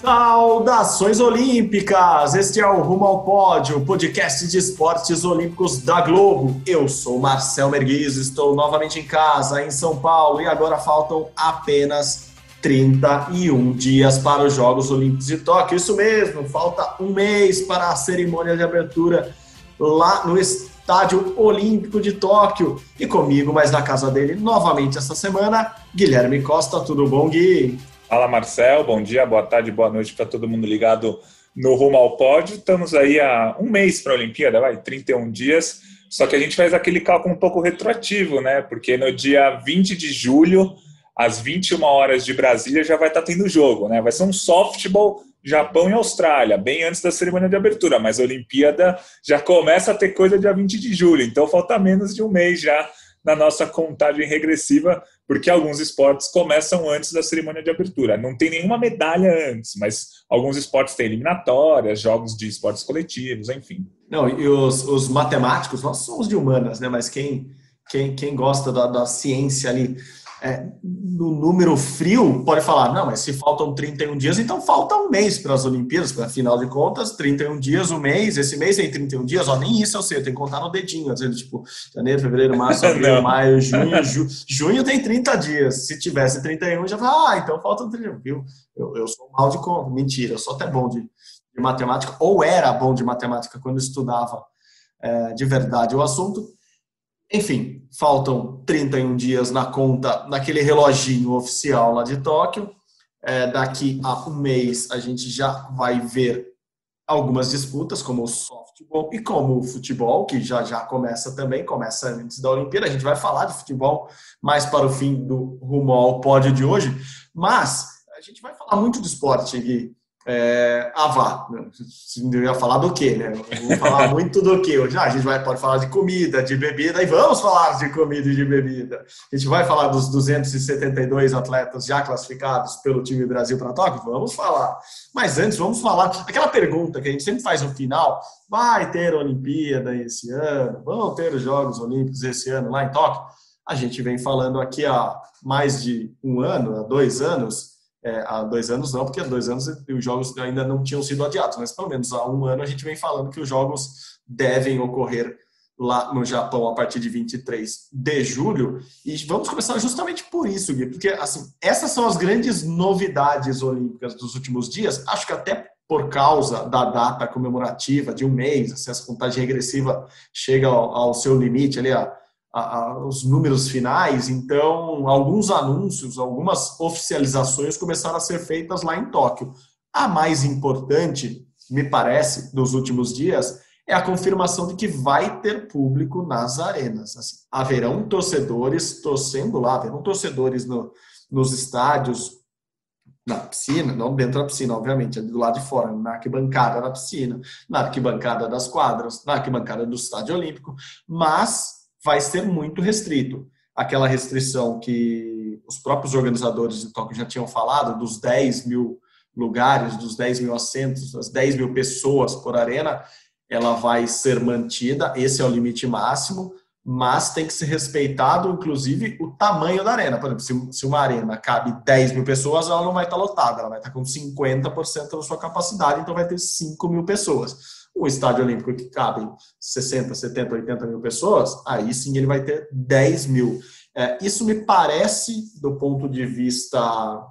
Saudações Olímpicas! Este é o Rumo ao Pódio, podcast de esportes olímpicos da Globo. Eu sou Marcel Merguiz, estou novamente em casa, em São Paulo, e agora faltam apenas 31 dias para os Jogos Olímpicos de Tóquio. Isso mesmo, falta um mês para a cerimônia de abertura lá no Estádio Olímpico de Tóquio. E comigo, mas na casa dele, novamente essa semana, Guilherme Costa. Tudo bom, Gui? Fala Marcel, bom dia, boa tarde, boa noite para todo mundo ligado no Rumo ao Pódio. Estamos aí há um mês para a Olimpíada, vai, 31 dias. Só que a gente faz aquele cálculo um pouco retroativo, né? Porque no dia 20 de julho, às 21 horas de Brasília, já vai estar tá tendo jogo, né? Vai ser um softball Japão e Austrália, bem antes da cerimônia de abertura, mas a Olimpíada já começa a ter coisa dia 20 de julho, então falta menos de um mês já na nossa contagem regressiva, porque alguns esportes começam antes da cerimônia de abertura. Não tem nenhuma medalha antes, mas alguns esportes têm eliminatórias, jogos de esportes coletivos, enfim. Não, e os, os matemáticos, nós somos de humanas, né? Mas quem, quem, quem gosta da, da ciência ali é, no número frio, pode falar, não, mas se faltam 31 dias, então falta um mês para as Olimpíadas, para afinal de contas, 31 dias, um mês, esse mês tem 31 dias, ó, nem isso eu sei, eu tenho que contar no dedinho, dizendo, tipo, janeiro, fevereiro, março, abril, maio, junho, ju, junho tem 30 dias, se tivesse 31, já fala, ah, então faltam 31, viu? Eu, eu sou mal de conta, mentira, eu sou até bom de, de matemática, ou era bom de matemática quando estudava é, de verdade o assunto, enfim, faltam 31 dias na conta, naquele reloginho oficial lá de Tóquio. É, daqui a um mês a gente já vai ver algumas disputas, como o softball e como o futebol, que já já começa também, começa antes da Olimpíada. A gente vai falar de futebol mais para o fim do rumo ao pódio de hoje, mas a gente vai falar muito de esporte aqui é, ah, vá. Eu ia falar do quê, né? Vou falar muito do quê hoje. Ah, a gente vai, pode falar de comida, de bebida, e vamos falar de comida e de bebida. A gente vai falar dos 272 atletas já classificados pelo time Brasil para Tóquio? Vamos falar. Mas antes, vamos falar aquela pergunta que a gente sempre faz no final: vai ter Olimpíada esse ano? Vão ter os Jogos Olímpicos esse ano lá em Tóquio? A gente vem falando aqui há mais de um ano, há dois anos é, há dois anos não, porque há dois anos os jogos ainda não tinham sido adiados, mas pelo menos há um ano a gente vem falando que os jogos devem ocorrer lá no Japão a partir de 23 de julho. E vamos começar justamente por isso, Gui, porque assim, essas são as grandes novidades olímpicas dos últimos dias. Acho que até por causa da data comemorativa de um mês, assim, essa contagem regressiva chega ao, ao seu limite ali, a, os números finais, então alguns anúncios, algumas oficializações começaram a ser feitas lá em Tóquio. A mais importante, me parece, dos últimos dias, é a confirmação de que vai ter público nas arenas. Assim, haverão torcedores torcendo lá, haverão torcedores no, nos estádios, na piscina, não dentro da piscina, obviamente, é do lado de fora, na arquibancada da piscina, na arquibancada das quadras, na arquibancada do estádio olímpico, mas vai ser muito restrito. Aquela restrição que os próprios organizadores de Tóquio já tinham falado, dos 10 mil lugares, dos 10 mil assentos, das 10 mil pessoas por arena, ela vai ser mantida, esse é o limite máximo, mas tem que ser respeitado, inclusive, o tamanho da arena. Por exemplo, se, uma arena cabe 10 mil pessoas, ela não vai estar lotada, ela vai estar com 50% da sua capacidade, então vai ter 5 mil pessoas o estádio olímpico que cabe 60, 70, 80 mil pessoas, aí sim ele vai ter 10 mil. É, isso me parece, do ponto de vista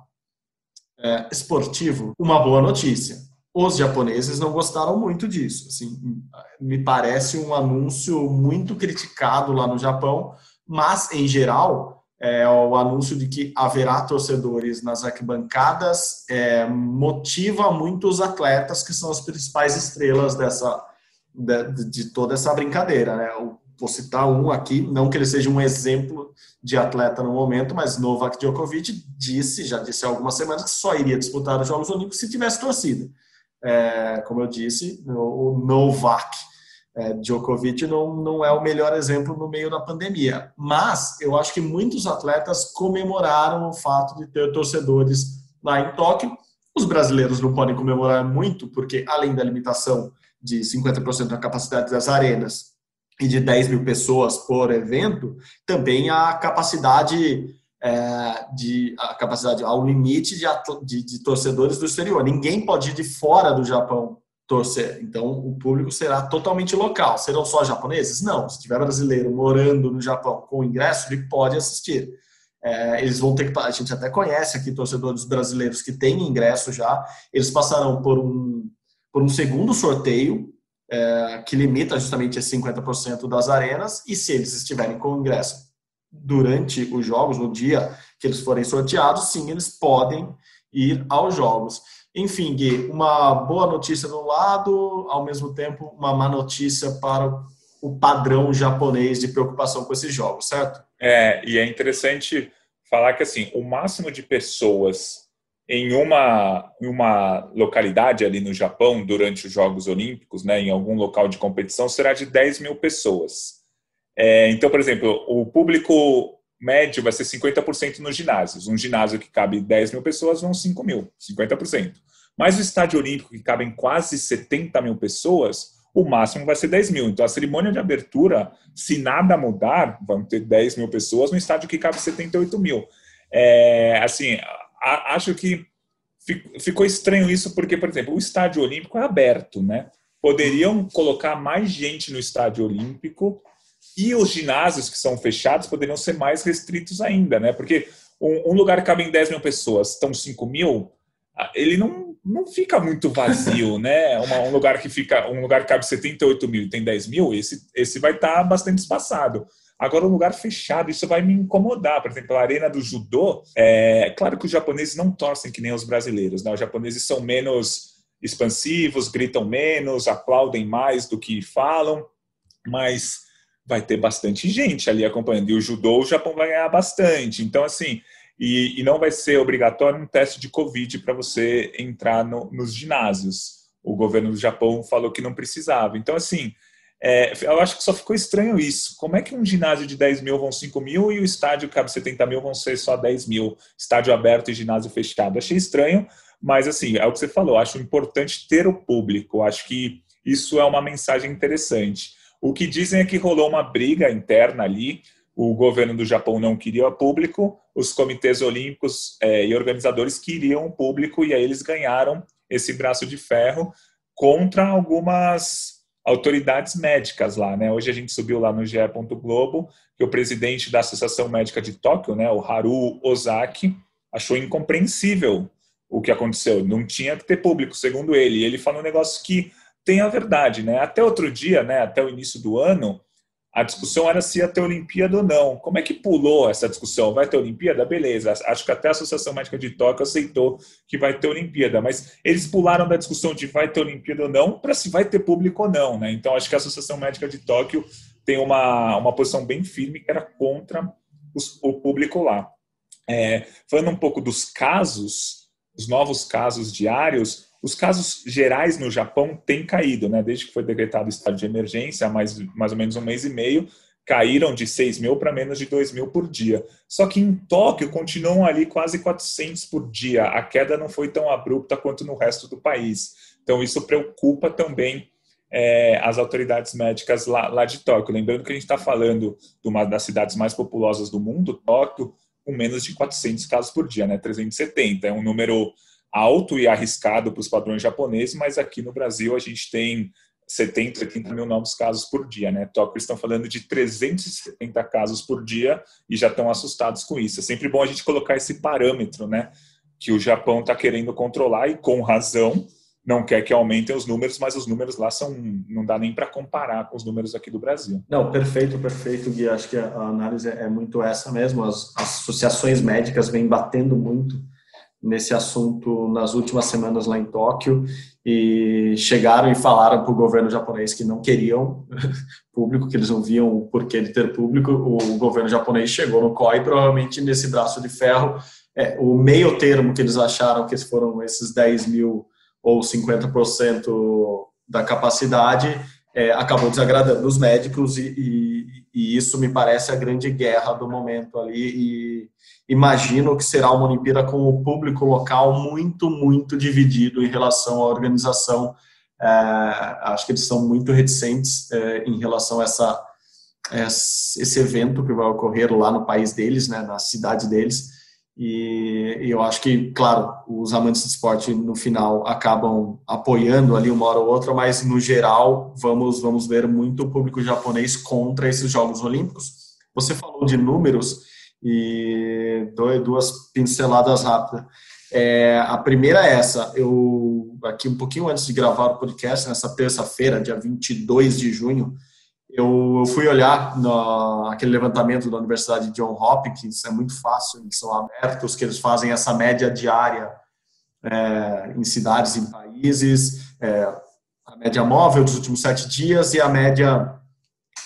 é, esportivo, uma boa notícia. Os japoneses não gostaram muito disso. Assim, me parece um anúncio muito criticado lá no Japão, mas, em geral, é, o anúncio de que haverá torcedores nas arquibancadas é, motiva muitos atletas que são as principais estrelas dessa de, de, toda essa brincadeira. Né? Eu vou citar um aqui, não que ele seja um exemplo de atleta no momento, mas Novak Djokovic disse, já disse há algumas semanas, que só iria disputar os Jogos Olímpicos se tivesse torcida. É, como eu disse, o Novak é, Djokovic não, não é o melhor exemplo no meio da pandemia. Mas eu acho que muitos atletas comemoraram o fato de ter torcedores lá em Tóquio. Os brasileiros não podem comemorar muito, porque além da limitação de 50% da capacidade das arenas e de 10 mil pessoas por evento, também a capacidade é, de a capacidade ao limite de, de, de torcedores do exterior. Ninguém pode ir de fora do Japão torcer. Então, o público será totalmente local. Serão só japoneses? Não. Se tiver brasileiro morando no Japão com ingresso, ele pode assistir. É, eles vão ter que. A gente até conhece aqui torcedores brasileiros que têm ingresso já. Eles passarão por um, por um segundo sorteio é, que limita justamente a 50% das arenas. E se eles estiverem com ingresso durante os jogos, no dia que eles forem sorteados, sim, eles podem ir aos jogos. Enfim, Gui, uma boa notícia do lado, ao mesmo tempo uma má notícia para o padrão japonês de preocupação com esses jogos, certo? É, e é interessante falar que assim, o máximo de pessoas em uma, uma localidade ali no Japão durante os Jogos Olímpicos, né, em algum local de competição, será de 10 mil pessoas. É, então, por exemplo, o público médio vai ser 50% nos ginásios. Um ginásio que cabe 10 mil pessoas vão 5 mil, 50%. Mas o estádio olímpico, que cabem quase 70 mil pessoas, o máximo vai ser 10 mil. Então, a cerimônia de abertura, se nada mudar, vão ter 10 mil pessoas no estádio que cabe 78 mil. É, assim, a, acho que ficou estranho isso porque, por exemplo, o estádio olímpico é aberto, né? Poderiam colocar mais gente no estádio olímpico e os ginásios que são fechados poderiam ser mais restritos ainda, né? Porque um, um lugar que cabe em 10 mil pessoas, estão 5 mil, ele não, não fica muito vazio, né? Uma, um lugar que fica, um lugar que cabe 78 mil e tem 10 mil, esse, esse vai estar tá bastante espaçado. Agora, um lugar fechado, isso vai me incomodar. Por exemplo, a arena do judô, é claro que os japoneses não torcem que nem os brasileiros, né? Os japoneses são menos expansivos, gritam menos, aplaudem mais do que falam, mas vai ter bastante gente ali acompanhando. E o judô, o Japão vai ganhar bastante. Então, assim, e, e não vai ser obrigatório um teste de Covid para você entrar no, nos ginásios. O governo do Japão falou que não precisava. Então, assim, é, eu acho que só ficou estranho isso. Como é que um ginásio de 10 mil vão 5 mil e o estádio cabe 70 mil vão ser só 10 mil? Estádio aberto e ginásio fechado. Achei estranho, mas assim, é o que você falou. Acho importante ter o público. Acho que isso é uma mensagem interessante. O que dizem é que rolou uma briga interna ali. O governo do Japão não queria público, os comitês olímpicos é, e organizadores queriam público e aí eles ganharam esse braço de ferro contra algumas autoridades médicas lá, né? Hoje a gente subiu lá no GE. Globo que o presidente da Associação Médica de Tóquio, né, o Haru Ozaki, achou incompreensível o que aconteceu. Não tinha que ter público, segundo ele. Ele falou um negócio que tem a verdade, né? Até outro dia, né, até o início do ano, a discussão era se ia ter Olimpíada ou não. Como é que pulou essa discussão? Vai ter Olimpíada? Beleza. Acho que até a Associação Médica de Tóquio aceitou que vai ter Olimpíada, mas eles pularam da discussão de vai ter Olimpíada ou não para se vai ter público ou não, né? Então acho que a Associação Médica de Tóquio tem uma, uma posição bem firme que era contra os, o público lá. É, falando um pouco dos casos, os novos casos diários, os casos gerais no Japão têm caído, né? Desde que foi decretado o estado de emergência há mais, mais ou menos um mês e meio, caíram de 6 mil para menos de 2 mil por dia. Só que em Tóquio continuam ali quase 400 por dia. A queda não foi tão abrupta quanto no resto do país. Então isso preocupa também é, as autoridades médicas lá, lá, de Tóquio. Lembrando que a gente está falando de uma das cidades mais populosas do mundo, Tóquio, com menos de 400 casos por dia, né? 370. É um número alto e arriscado para os padrões japoneses, mas aqui no Brasil a gente tem 70, 80 mil novos casos por dia, né? Tóquio estão falando de 370 casos por dia e já estão assustados com isso. É sempre bom a gente colocar esse parâmetro, né? Que o Japão está querendo controlar e com razão não quer que aumentem os números, mas os números lá são não dá nem para comparar com os números aqui do Brasil. Não, perfeito, perfeito, Gui. Acho que a análise é muito essa mesmo. As, as associações médicas vêm batendo muito nesse assunto nas últimas semanas lá em Tóquio e chegaram e falaram para o governo japonês que não queriam público, que eles não viam o porquê de ter público. O governo japonês chegou no COI, provavelmente nesse braço de ferro, é, o meio termo que eles acharam que foram esses 10 mil ou 50% da capacidade, é, acabou desagradando os médicos e, e, e, isso me parece a grande guerra do momento ali e imagino que será uma Olimpíada com o público local muito, muito dividido em relação à organização. É, acho que eles são muito reticentes é, em relação a essa, esse evento que vai ocorrer lá no país deles, né, na cidade deles. E, eu acho que, claro, os amantes de esporte no final acabam apoiando ali uma hora ou outra, mas no geral vamos vamos ver muito público japonês contra esses Jogos Olímpicos. Você falou de números e duas pinceladas rápidas. É, a primeira é essa, eu aqui um pouquinho antes de gravar o podcast, nessa terça-feira, dia 22 de junho, eu, fui olhar no, aquele levantamento da Universidade John Hopkins, é muito fácil, eles são abertos, que eles fazem essa média diária é, em cidades e países, é, a média móvel dos últimos sete dias e a média,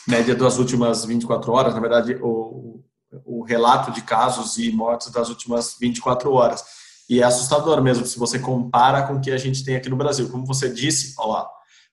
média das últimas 24 horas, na verdade, o, o relato de casos e mortes das últimas 24 horas. E é assustador mesmo se você compara com o que a gente tem aqui no Brasil. Como você disse, olha lá,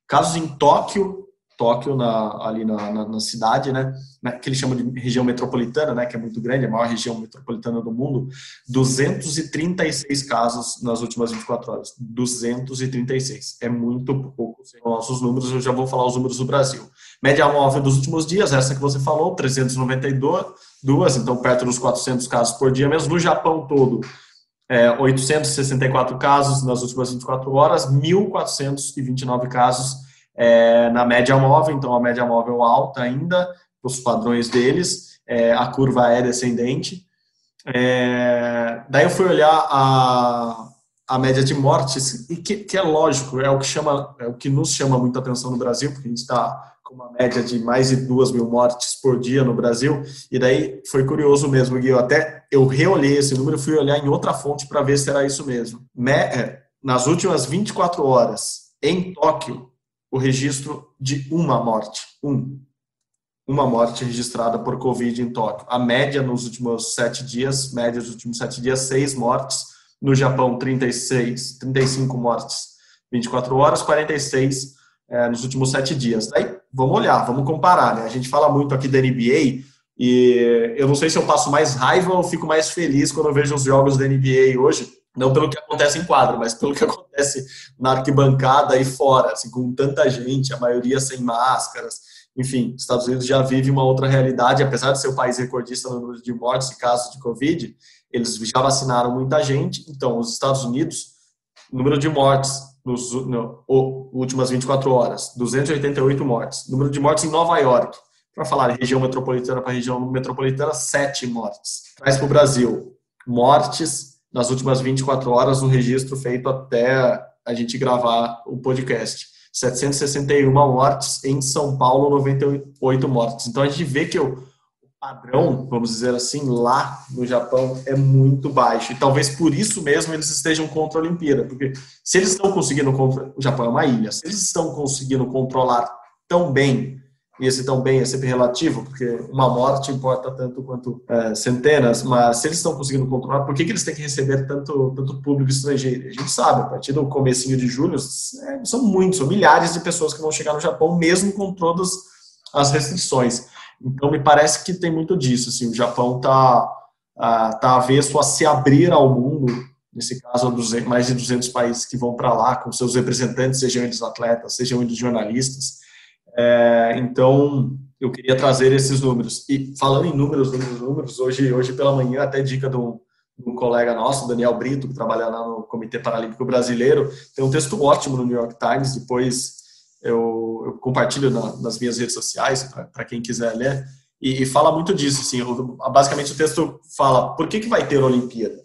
casos em Tóquio Tóquio, na, ali na, na, na, cidade, né, que eles chamam de região metropolitana, né, que é muito grande, a maior região metropolitana do mundo, 236 casos nas últimas 24 horas. 236. É muito pouco. Nossos números, eu já vou falar os números do Brasil. Média móvel dos últimos dias, essa que você falou, 392, então perto dos 400 casos por dia, mesmo no Japão todo. É, 864 casos nas últimas 24 horas, 1.429 casos é, na média móvel, então a média móvel alta ainda, os padrões deles, é, a curva é descendente. É, daí eu fui olhar a, a média de mortes, e que, que, é lógico, é o que chama, é o que nos chama muita atenção no Brasil, porque a gente está com uma média de mais de duas mil mortes por dia no Brasil, e daí foi curioso mesmo, Gui, eu até eu reolhei esse número, fui olhar em outra fonte para ver se era isso mesmo. É, nas últimas 24 horas, em Tóquio, o registro de uma morte. Um. Uma morte registrada por Covid em Tóquio. A média nos últimos sete dias, média dos últimos sete dias, seis mortes. No Japão, 36, 35 mortes 24 horas, 46 é, nos últimos sete dias. Aí, vamos olhar, vamos comparar. Né? A gente fala muito aqui da NBA e eu não sei se eu passo mais raiva ou fico mais feliz quando eu vejo os jogos da NBA hoje, não pelo que acontece em quadro, mas pelo que acontece na arquibancada e fora, assim, com tanta gente, a maioria sem máscaras. Enfim, os Estados Unidos já vive uma outra realidade, apesar de ser o país recordista no número de mortes e casos de Covid, eles já vacinaram muita gente. Então, os Estados Unidos, número de mortes nos no, últimas 24 horas, 288 mortes. Número de mortes em Nova York, para falar região metropolitana para região metropolitana, 7 mortes. Traz para o Brasil, mortes nas últimas 24 horas no registro feito até a gente gravar o podcast. 761 mortes, em São Paulo 98 mortes. Então a gente vê que o padrão, vamos dizer assim, lá no Japão é muito baixo. E talvez por isso mesmo eles estejam contra a Olimpíada, porque se eles estão conseguindo o Japão é uma ilha, se eles estão conseguindo controlar tão bem e esse tão bem é sempre relativo, porque uma morte importa tanto quanto é, centenas, mas se eles estão conseguindo controlar, por que, que eles têm que receber tanto, tanto público estrangeiro? A gente sabe, a partir do comecinho de julho, é, são muitos, são milhares de pessoas que vão chegar no Japão, mesmo com todas as restrições. Então, me parece que tem muito disso, assim, o Japão está tá avesso a se abrir ao mundo, nesse caso, mais de 200 países que vão para lá, com seus representantes, sejam eles atletas, sejam eles jornalistas, é, então, eu queria trazer esses números. E falando em números, números, números, hoje, hoje pela manhã, até dica do um colega nosso, Daniel Brito, que trabalha lá no Comitê Paralímpico Brasileiro, tem um texto ótimo no New York Times, depois eu, eu compartilho na, nas minhas redes sociais, para quem quiser ler, e, e, fala muito disso. Assim, basicamente, o texto fala por que, que vai ter Olimpíada.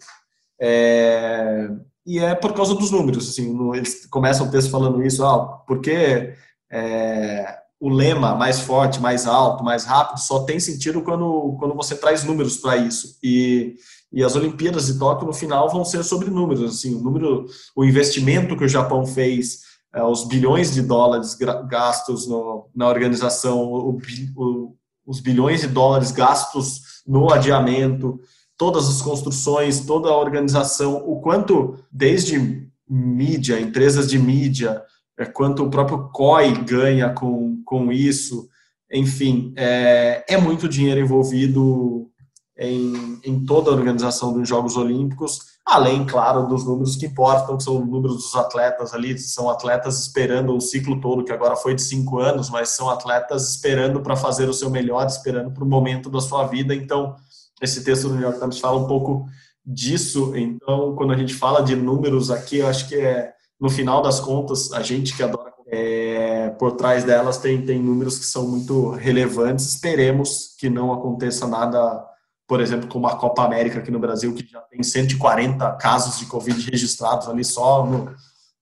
É, e é por causa dos números. Assim, no, eles começam o texto falando isso, ah, porque é, o lema mais forte, mais alto, mais rápido, só tem sentido quando, quando você traz números para isso. E, e as Olimpíadas de Tóquio, no final, vão ser sobre números. Assim, o, número, o investimento que o Japão fez, é, os bilhões de dólares gastos no, na organização, o, o, os bilhões de dólares gastos no adiamento, todas as construções, toda a organização, o quanto, desde mídia, empresas de mídia, é, quanto o próprio COI ganha com, com isso. Enfim, é, é muito dinheiro envolvido em, em toda a organização dos Jogos Olímpicos, além, claro, dos números que importam, que são os números dos atletas ali, são atletas esperando o ciclo todo, que agora foi de cinco anos, mas são atletas esperando para fazer o seu melhor, esperando para o momento da sua vida. Então, esse texto do New York Times fala um pouco disso. Então, quando a gente fala de números aqui, eu acho que é, no final das contas, a gente que adora é, por trás delas tem, tem números que são muito relevantes. Esperemos que não aconteça nada por exemplo, como a Copa América aqui no Brasil, que já tem 140 casos de Covid registrados ali só no,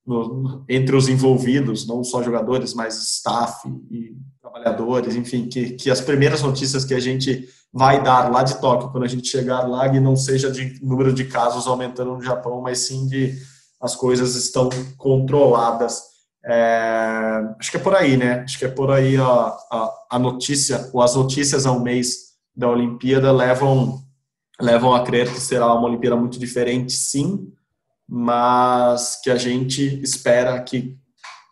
no, entre os envolvidos, não só jogadores, mas staff e trabalhadores, enfim, que, que as primeiras notícias que a gente vai dar lá de Tóquio, quando a gente chegar lá, que não seja de número de casos aumentando no Japão, mas sim de as coisas estão controladas. É, acho que é por aí, né? Acho que é por aí a, a, a notícia, ou as notícias ao mês da Olimpíada levam levam a crer que será uma Olimpíada muito diferente, sim, mas que a gente espera que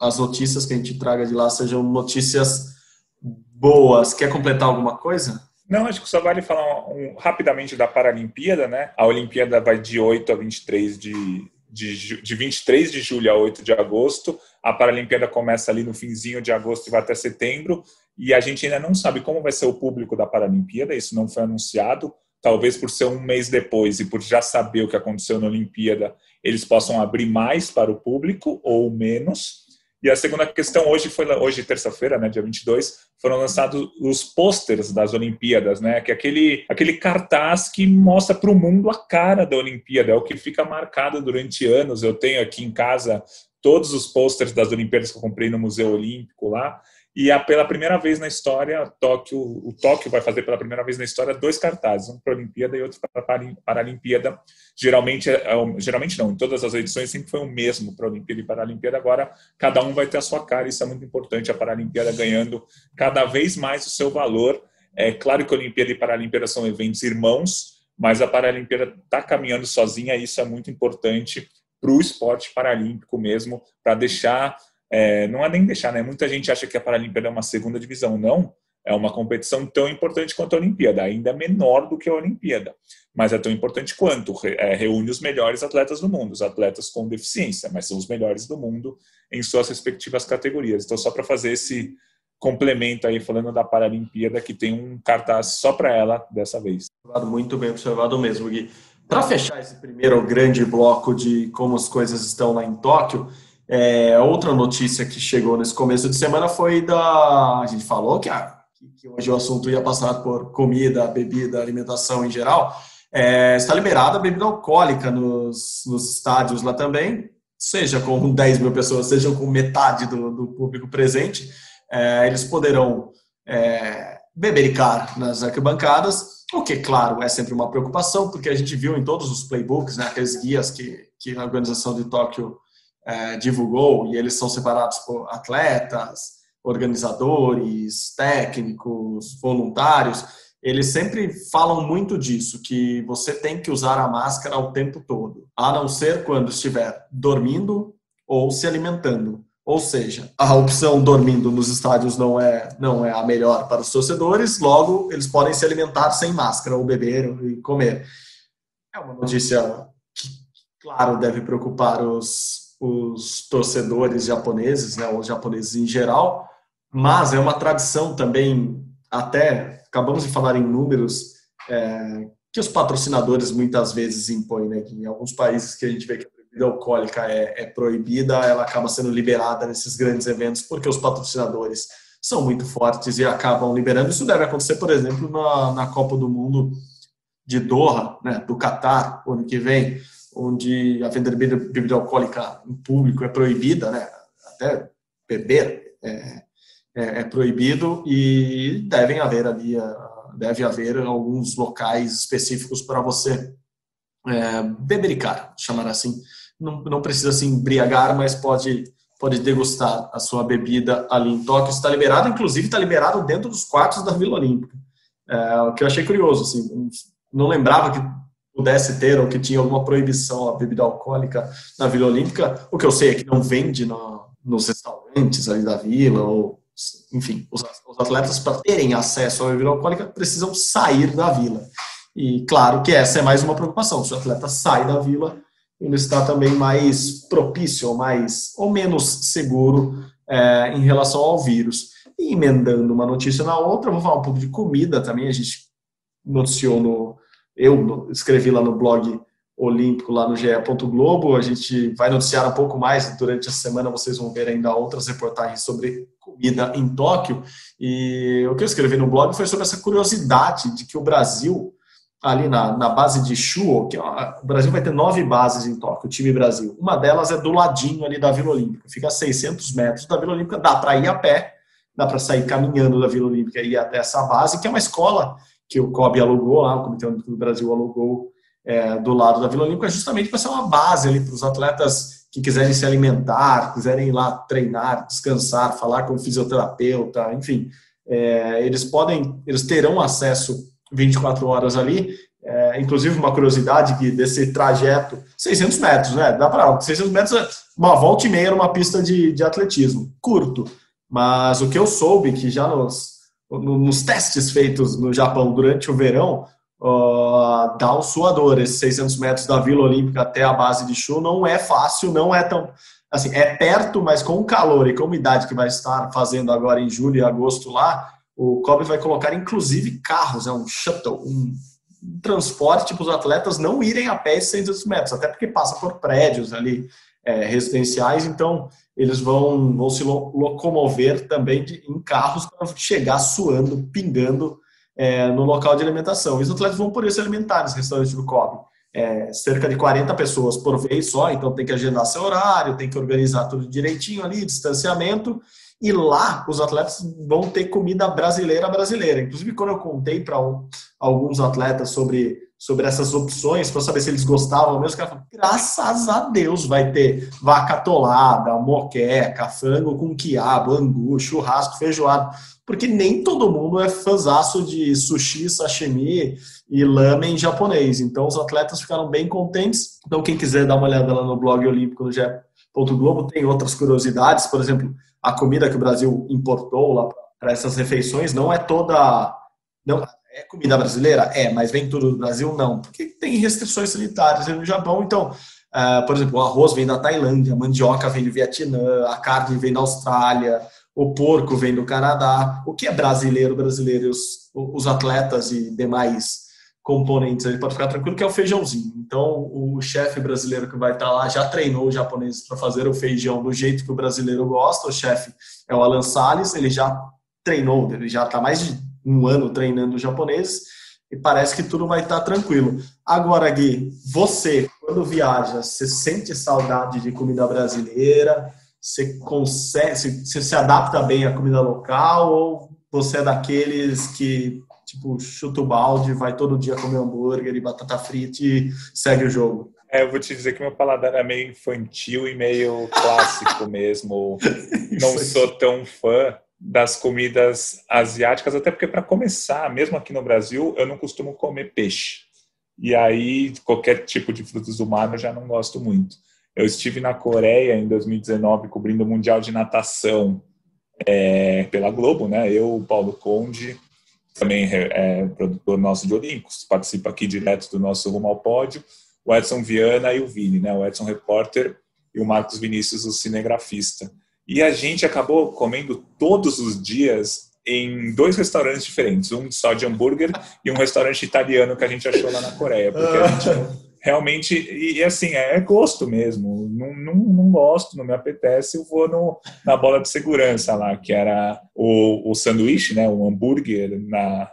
as notícias que a gente traga de lá sejam notícias boas. Quer completar alguma coisa? Não, acho que só vale falar um, um, rapidamente da Paralimpíada, né? A Olimpíada vai de 8 a 23 de, de, de 23 de julho a 8 de agosto. A Paralimpíada começa ali no finzinho de agosto e vai até setembro. E a gente ainda não sabe como vai ser o público da Paralimpíada, isso não foi anunciado. Talvez por ser um mês depois e por já saber o que aconteceu na Olimpíada, eles possam abrir mais para o público ou menos. E a segunda questão, hoje foi hoje terça-feira, né, dia 22, foram lançados os pôsteres das Olimpíadas, né, que é aquele aquele cartaz que mostra para o mundo a cara da Olimpíada, é o que fica marcado durante anos. Eu tenho aqui em casa todos os pôsteres das Olimpíadas que eu comprei no Museu Olímpico lá. E a, pela primeira vez na história, Tóquio, o Tóquio vai fazer pela primeira vez na história dois cartazes, um para a Olimpíada e outro para a Paralimpíada. Geralmente, é, é geralmente não, em todas as edições sempre foi o mesmo para a Olimpíada e Paralimpíada. Agora, cada um vai ter a sua cara, isso é muito importante. A Paralimpíada ganhando cada vez mais o seu valor. É claro que a Olimpíada e Paralimpíada são eventos irmãos, mas a Paralimpíada está caminhando sozinha, e isso é muito importante para o esporte paralímpico mesmo, para deixar é, não é nem deixar, né? Muita gente acha que a Paralimpíada é uma segunda divisão. Não, é uma competição tão importante quanto a Olimpíada, ainda menor do que a Olimpíada, mas é tão importante quanto. É, reúne os melhores atletas do mundo, os atletas com deficiência, mas são os melhores do mundo em suas respectivas categorias. Então, só para fazer esse complemento aí, falando da Paralimpíada, que tem um cartaz só para ela dessa vez. Muito bem observado mesmo, Gui. Para fechar esse primeiro grande bloco de como as coisas estão lá em Tóquio, é, outra notícia que chegou nesse começo de semana foi da. A gente falou que, a, que hoje o assunto ia passar por comida, bebida, alimentação em geral. É, está liberada a bebida alcoólica nos, nos estádios lá também, seja com 10 mil pessoas, seja com metade do, do público presente. É, eles poderão é, bebericar nas arquibancadas, o que, claro, é sempre uma preocupação, porque a gente viu em todos os playbooks, né, aqueles guias que, que a organização de Tóquio é, divulgou, e eles são separados por atletas, organizadores, técnicos, voluntários, eles sempre falam muito disso, que você tem que usar a máscara o tempo todo, a não ser quando estiver dormindo ou se alimentando. Ou seja, a opção dormindo nos estádios não é, não é a melhor para os torcedores, logo eles podem se alimentar sem máscara, ou beber e comer. É uma notícia que, claro, deve preocupar os, os torcedores japoneses, né, os japoneses em geral, mas é uma tradição também, até acabamos de falar em números, é, que os patrocinadores muitas vezes impõem, né, que em alguns países que a gente vê que a bebida alcoólica é, é proibida, ela acaba sendo liberada nesses grandes eventos, porque os patrocinadores são muito fortes e acabam liberando. Isso deve acontecer, por exemplo, na, na Copa do Mundo de Doha, né, do Catar, ano que vem onde a venda de bebida alcoólica em público é proibida, né? até beber é, é, é proibido e devem haver ali, deve haver alguns locais específicos para você é, bebericar, chamar assim. Não, não precisa se embriagar, mas pode pode degustar a sua bebida ali em Tóquio. Está liberado, inclusive está liberado dentro dos quartos da Vila Olímpica. É, o que eu achei curioso, assim, não lembrava que pudesse ter ou que tinha alguma proibição à bebida alcoólica na Vila Olímpica. O que eu sei é que não vende na, nos restaurantes ali da vila, ou, enfim, os, os atletas, para terem acesso à bebida alcoólica, precisam sair da vila. E claro que essa é mais uma preocupação. Se o atleta sai da vila, ele está também mais propício ou mais ou menos seguro é, em relação ao vírus. E emendando uma notícia na outra, vou falar um pouco de comida também. A gente noticiou no. Eu escrevi lá no blog olímpico, lá no GE. Globo. A gente vai noticiar um pouco mais durante a semana. Vocês vão ver ainda outras reportagens sobre comida em Tóquio. E o que eu escrevi no blog foi sobre essa curiosidade de que o Brasil ali na, na base de Chuo, que ó, o Brasil vai ter nove bases em Tóquio, o time Brasil. Uma delas é do ladinho ali da Vila Olímpica, fica a 600 metros da Vila Olímpica, dá para ir a pé, dá para sair caminhando da Vila Olímpica e ir até essa base, que é uma escola que o COB alugou lá, o Comitê Olímpico do Brasil alugou é, do lado da Vila Olímpica, justamente para ser uma base ali para os atletas que quiserem se alimentar, quiserem ir lá treinar, descansar, falar com o fisioterapeuta, enfim, é, eles podem, eles terão acesso 24 horas ali. É, inclusive, uma curiosidade que desse trajeto, 600 metros, né? Dá para 600 metros, é uma volta e meia numa pista de, de atletismo, curto. Mas o que eu soube que já nos, nos testes feitos no Japão durante o verão, uh, dá um suador. Esses 600 metros da Vila Olímpica até a base de Chu não é fácil, não é tão. Assim, é perto, mas com o calor e com a umidade que vai estar fazendo agora em julho e agosto lá, o Kobe vai colocar inclusive carros, é um shuttle, um transporte para os atletas não irem a pé esses 600 metros, até porque passa por prédios ali é, residenciais, então eles vão, vão se locomover também de, em carros para chegar suando, pingando é, no local de alimentação. E os atletas vão isso se alimentar nesse restaurante do Kobe. É, cerca de 40 pessoas por vez só, então tem que agendar seu horário, tem que organizar tudo direitinho ali, distanciamento, e lá os atletas vão ter comida brasileira brasileira. Inclusive, quando eu contei para alguns atletas sobre, sobre essas opções, para saber se eles gostavam mesmo, os caras falaram, graças a Deus vai ter vaca atolada, moqueca, frango com quiabo, angu, churrasco, feijoada. Porque nem todo mundo é fãzaço de sushi, sashimi e lamen japonês. Então, os atletas ficaram bem contentes. Então, quem quiser dar uma olhada lá no blog olímpico GE. Globo, tem outras curiosidades, por exemplo, a comida que o Brasil importou lá para essas refeições não é toda. Não, é comida brasileira? É, mas vem tudo do Brasil? Não, porque tem restrições sanitárias no Japão. Então, uh, por exemplo, o arroz vem da Tailândia, a mandioca vem do Vietnã, a carne vem da Austrália, o porco vem do Canadá. O que é brasileiro, brasileiro? Os, os atletas e demais componentes, ele pode ficar tranquilo que é o feijãozinho. Então, o chefe brasileiro que vai estar lá já treinou os japoneses para fazer o feijão do jeito que o brasileiro gosta. O chefe é o Alan Salles, ele já treinou, ele já está mais de um ano treinando os japoneses e parece que tudo vai estar tranquilo. Agora, Gui, você, quando viaja, você sente saudade de comida brasileira? Você consegue, você se adapta bem à comida local ou você é daqueles que tipo, chuta o balde, vai todo dia comer hambúrguer e batata frita e segue o jogo. É, eu vou te dizer que meu paladar é meio infantil e meio clássico mesmo. Não sou tão fã das comidas asiáticas, até porque para começar, mesmo aqui no Brasil, eu não costumo comer peixe. E aí qualquer tipo de frutos do mar eu já não gosto muito. Eu estive na Coreia em 2019 cobrindo o Mundial de Natação é, pela Globo, né? Eu, Paulo Conde, também é, é produtor nosso de Olímpicos, participa aqui direto do nosso Rumo ao Pódio, o Edson Viana e o Vini, né? o Edson repórter e o Marcos Vinícius, o cinegrafista. E a gente acabou comendo todos os dias em dois restaurantes diferentes, um só de hambúrguer e um restaurante italiano que a gente achou lá na Coreia, porque a gente realmente, e, e, assim, é gosto mesmo. Não, não, não gosto, não me apetece, eu vou no, na bola de segurança lá, que era o, o sanduíche, né, um hambúrguer na,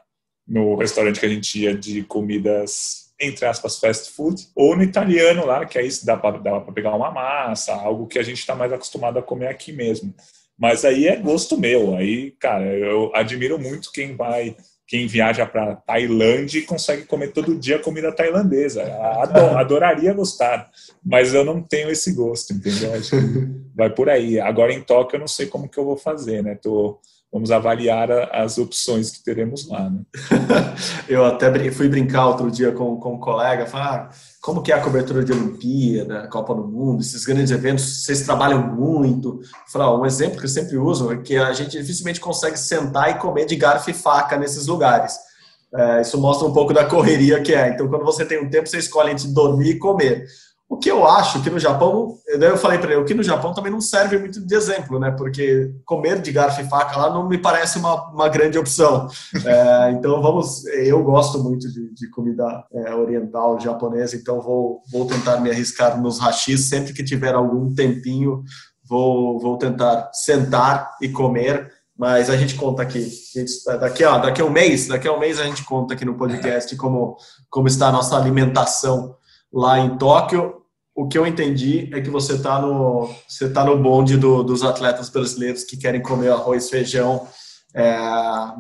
no restaurante que a gente ia de comidas, entre aspas, fast food, ou no italiano lá, que aí dá para pegar uma massa, algo que a gente está mais acostumado a comer aqui mesmo. Mas aí é gosto meu. Aí, cara, eu admiro muito quem vai quem viaja para Tailândia e consegue comer todo dia comida tailandesa. Ador, adoraria gostar, mas eu não tenho esse gosto, entendeu? Acho que vai por aí. Agora em Tóquio eu não sei como que eu vou fazer, né? Tô, vamos avaliar as opções que teremos lá. Né? eu até fui brincar outro dia com, com um colega, falar, ah, como que é a cobertura de Olimpíada, Copa do Mundo, esses grandes eventos, vocês trabalham muito. Falar, um exemplo que eu sempre uso é que a gente dificilmente consegue sentar e comer de garfo e faca nesses lugares. É, isso mostra um pouco da correria que é. Então, quando você tem um tempo, você escolhe entre dormir e comer. O que eu acho que no Japão, daí eu falei para ele, o que no Japão também não serve muito de exemplo, né? Porque comer de garfo e faca lá não me parece uma, uma grande opção. É, então vamos, eu gosto muito de, de comida é, oriental, japonesa, então vou, vou tentar me arriscar nos hashis sempre que tiver algum tempinho, vou, vou tentar sentar e comer. Mas a gente conta aqui, gente, daqui, ó, daqui a um mês, daqui a um mês a gente conta aqui no podcast como, como está a nossa alimentação lá em Tóquio. O que eu entendi é que você está no, você tá no bonde do, dos atletas brasileiros que querem comer arroz, feijão, é,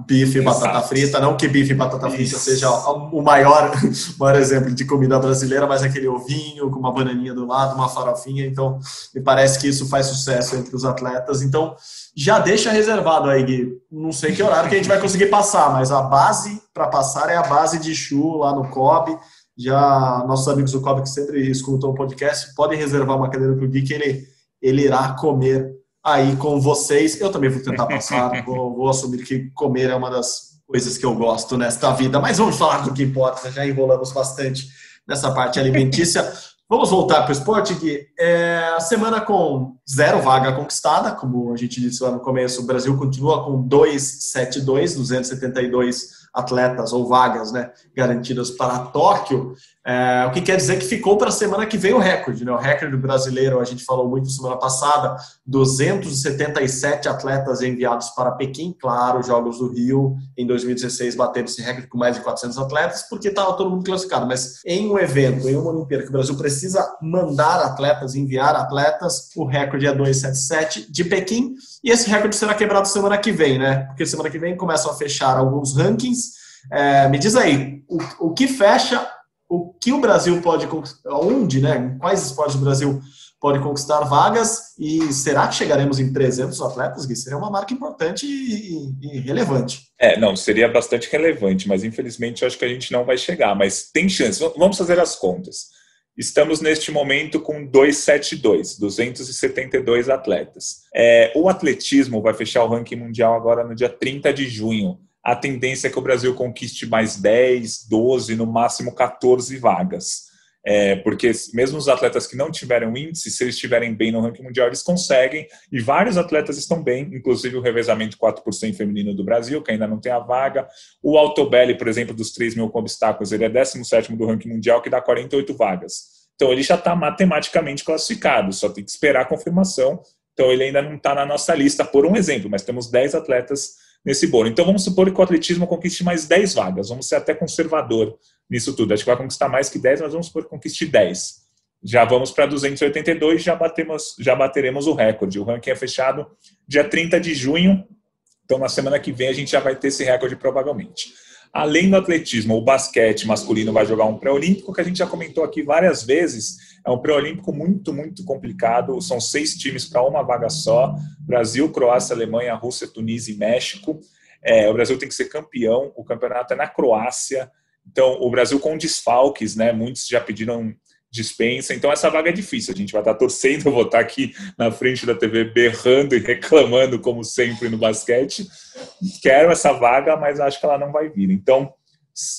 bife e batata frita. Não que bife e batata frita Isso. seja o maior, maior exemplo de comida brasileira, mas aquele ovinho com uma bananinha do lado, uma farofinha. Então, me parece que isso faz sucesso entre os atletas. Então, já deixa reservado aí, Gui. Não sei que horário que a gente vai conseguir passar, mas a base para passar é a base de chu lá no COB já nossos amigos do COB que sempre escutam o podcast podem reservar uma cadeira para o Gui que ele, ele irá comer aí com vocês. Eu também vou tentar passar, vou, vou, assumir que comer é uma das coisas que eu gosto nesta vida. Mas vamos falar do que importa, já enrolamos bastante nessa parte alimentícia. Vamos voltar para o esporte, Gui. É, a semana com zero vaga conquistada, como a gente disse lá no começo, o Brasil continua com 272, 272 atletas ou vagas né, garantidas para Tóquio, é, o que quer dizer que ficou para a semana que vem o recorde. Né? O recorde brasileiro, a gente falou muito semana passada, 277 atletas enviados para Pequim, claro, Jogos do Rio, em 2016 bateram esse recorde com mais de 400 atletas, porque estava todo mundo classificado, mas em um evento, em uma Olimpíada que o Brasil precisa mandar atletas, enviar atletas, o recorde é 277 de Pequim, e esse recorde será quebrado semana que vem, né? Porque semana que vem começam a fechar alguns rankings. É, me diz aí, o, o que fecha, o que o Brasil pode conquistar, onde, né? Quais esportes o Brasil pode conquistar vagas e será que chegaremos em 300 atletas, Gui? Seria uma marca importante e, e, relevante. É, não, seria bastante relevante, mas infelizmente eu acho que a gente não vai chegar, mas tem chance. Vamos fazer as contas. Estamos neste momento com 272, 272 atletas. É, o atletismo vai fechar o ranking mundial agora no dia 30 de junho. A tendência é que o Brasil conquiste mais 10, 12, no máximo 14 vagas. É, porque mesmo os atletas que não tiveram índice, se eles estiverem bem no ranking mundial, eles conseguem, e vários atletas estão bem, inclusive o revezamento 4% feminino do Brasil, que ainda não tem a vaga. O Altobelli, por exemplo, dos 3 mil com obstáculos, ele é 17 do ranking mundial, que dá 48 vagas. Então ele já está matematicamente classificado, só tem que esperar a confirmação. Então ele ainda não está na nossa lista, por um exemplo, mas temos 10 atletas nesse bolo. Então vamos supor que o atletismo conquiste mais 10 vagas, vamos ser até conservador nisso tudo. Acho que vai conquistar mais que 10, mas vamos supor que conquiste 10. Já vamos para 282, já, batemos, já bateremos o recorde. O ranking é fechado dia 30 de junho, então na semana que vem a gente já vai ter esse recorde provavelmente. Além do atletismo, o basquete masculino vai jogar um pré-olímpico, que a gente já comentou aqui várias vezes. É um pré-olímpico muito, muito complicado. São seis times para uma vaga só: Brasil, Croácia, Alemanha, Rússia, Tunísia e México. É, o Brasil tem que ser campeão. O campeonato é na Croácia. Então, o Brasil com desfalques, né? Muitos já pediram dispensa. Então, essa vaga é difícil. A gente vai estar torcendo, eu vou estar aqui na frente da TV berrando e reclamando, como sempre no basquete. Quero essa vaga, mas acho que ela não vai vir. Então,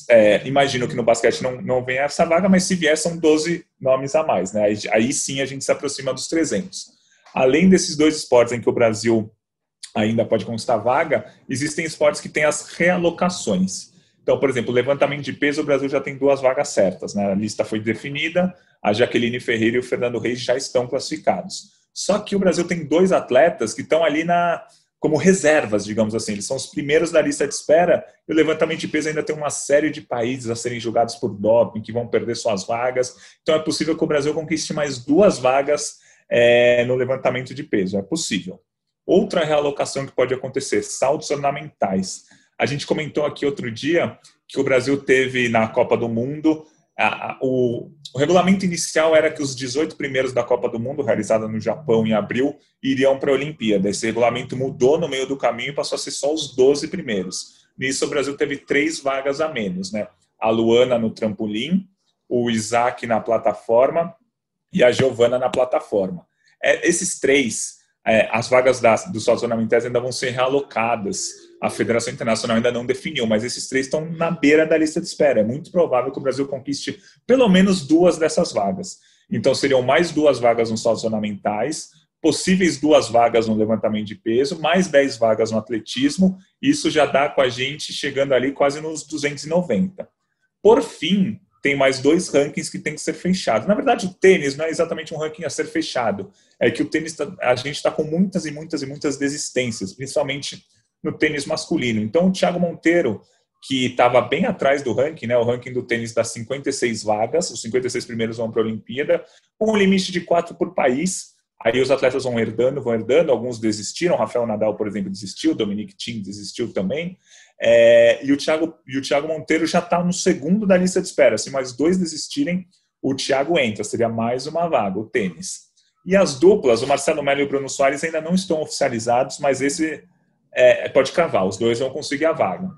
é, imagino que no basquete não, não venha essa vaga, mas se vier, são 12 nomes a mais. Né? Aí, aí sim a gente se aproxima dos 300. Além desses dois esportes em que o Brasil ainda pode conquistar vaga, existem esportes que têm as realocações. Então, por exemplo, levantamento de peso, o Brasil já tem duas vagas certas, né? A lista foi definida, a Jaqueline Ferreira e o Fernando Reis já estão classificados. Só que o Brasil tem dois atletas que estão ali na como reservas, digamos assim. Eles são os primeiros da lista de espera e o levantamento de peso ainda tem uma série de países a serem julgados por doping, que vão perder suas vagas. Então é possível que o Brasil conquiste mais duas vagas é, no levantamento de peso. É possível. Outra realocação que pode acontecer, saltos ornamentais. A gente comentou aqui outro dia que o Brasil teve na Copa do Mundo a, a, o, o, regulamento inicial era que os 18 primeiros da Copa do Mundo, realizada no Japão em abril, iriam para a Olimpíada. Esse regulamento mudou no meio do caminho e passou a ser só os 12 primeiros. Nisso, o Brasil teve três vagas a menos. Né? A Luana no trampolim, o Isaac na plataforma e a Giovana na plataforma. É, esses três, é, as vagas das, dos saltos ornamentais ainda vão ser realocadas. A Federação Internacional ainda não definiu, mas esses três estão na beira da lista de espera. É muito provável que o Brasil conquiste pelo menos duas dessas vagas. Então, seriam mais duas vagas nos saltos ornamentais, possíveis duas vagas no levantamento de peso, mais 10 vagas no atletismo. Isso já dá com a gente chegando ali quase nos 290. Por fim, tem mais dois rankings que tem que ser fechados. Na verdade, o tênis não é exatamente um ranking a ser fechado. É que o tênis, tá, a gente está com muitas e muitas e muitas desistências, principalmente no tênis masculino. Então, o Thiago Monteiro, que estava bem atrás do ranking, né? O ranking do tênis das 56 vagas, os 56 primeiros vão para a Olimpíada, com um limite de quatro por país. Aí os atletas vão herdando, vão herdando, alguns desistiram, Rafael Nadal, por exemplo, desistiu, Dominic Thiem desistiu também. É, e, o Thiago, e o Thiago Monteiro já está no segundo da lista de espera. Se mais dois desistirem, o Thiago entra, seria mais uma vaga, o tênis. E as duplas, o Marcelo Melo e o Bruno Soares ainda não estão oficializados, mas esse é, pode cravar, os dois vão conseguir a vaga.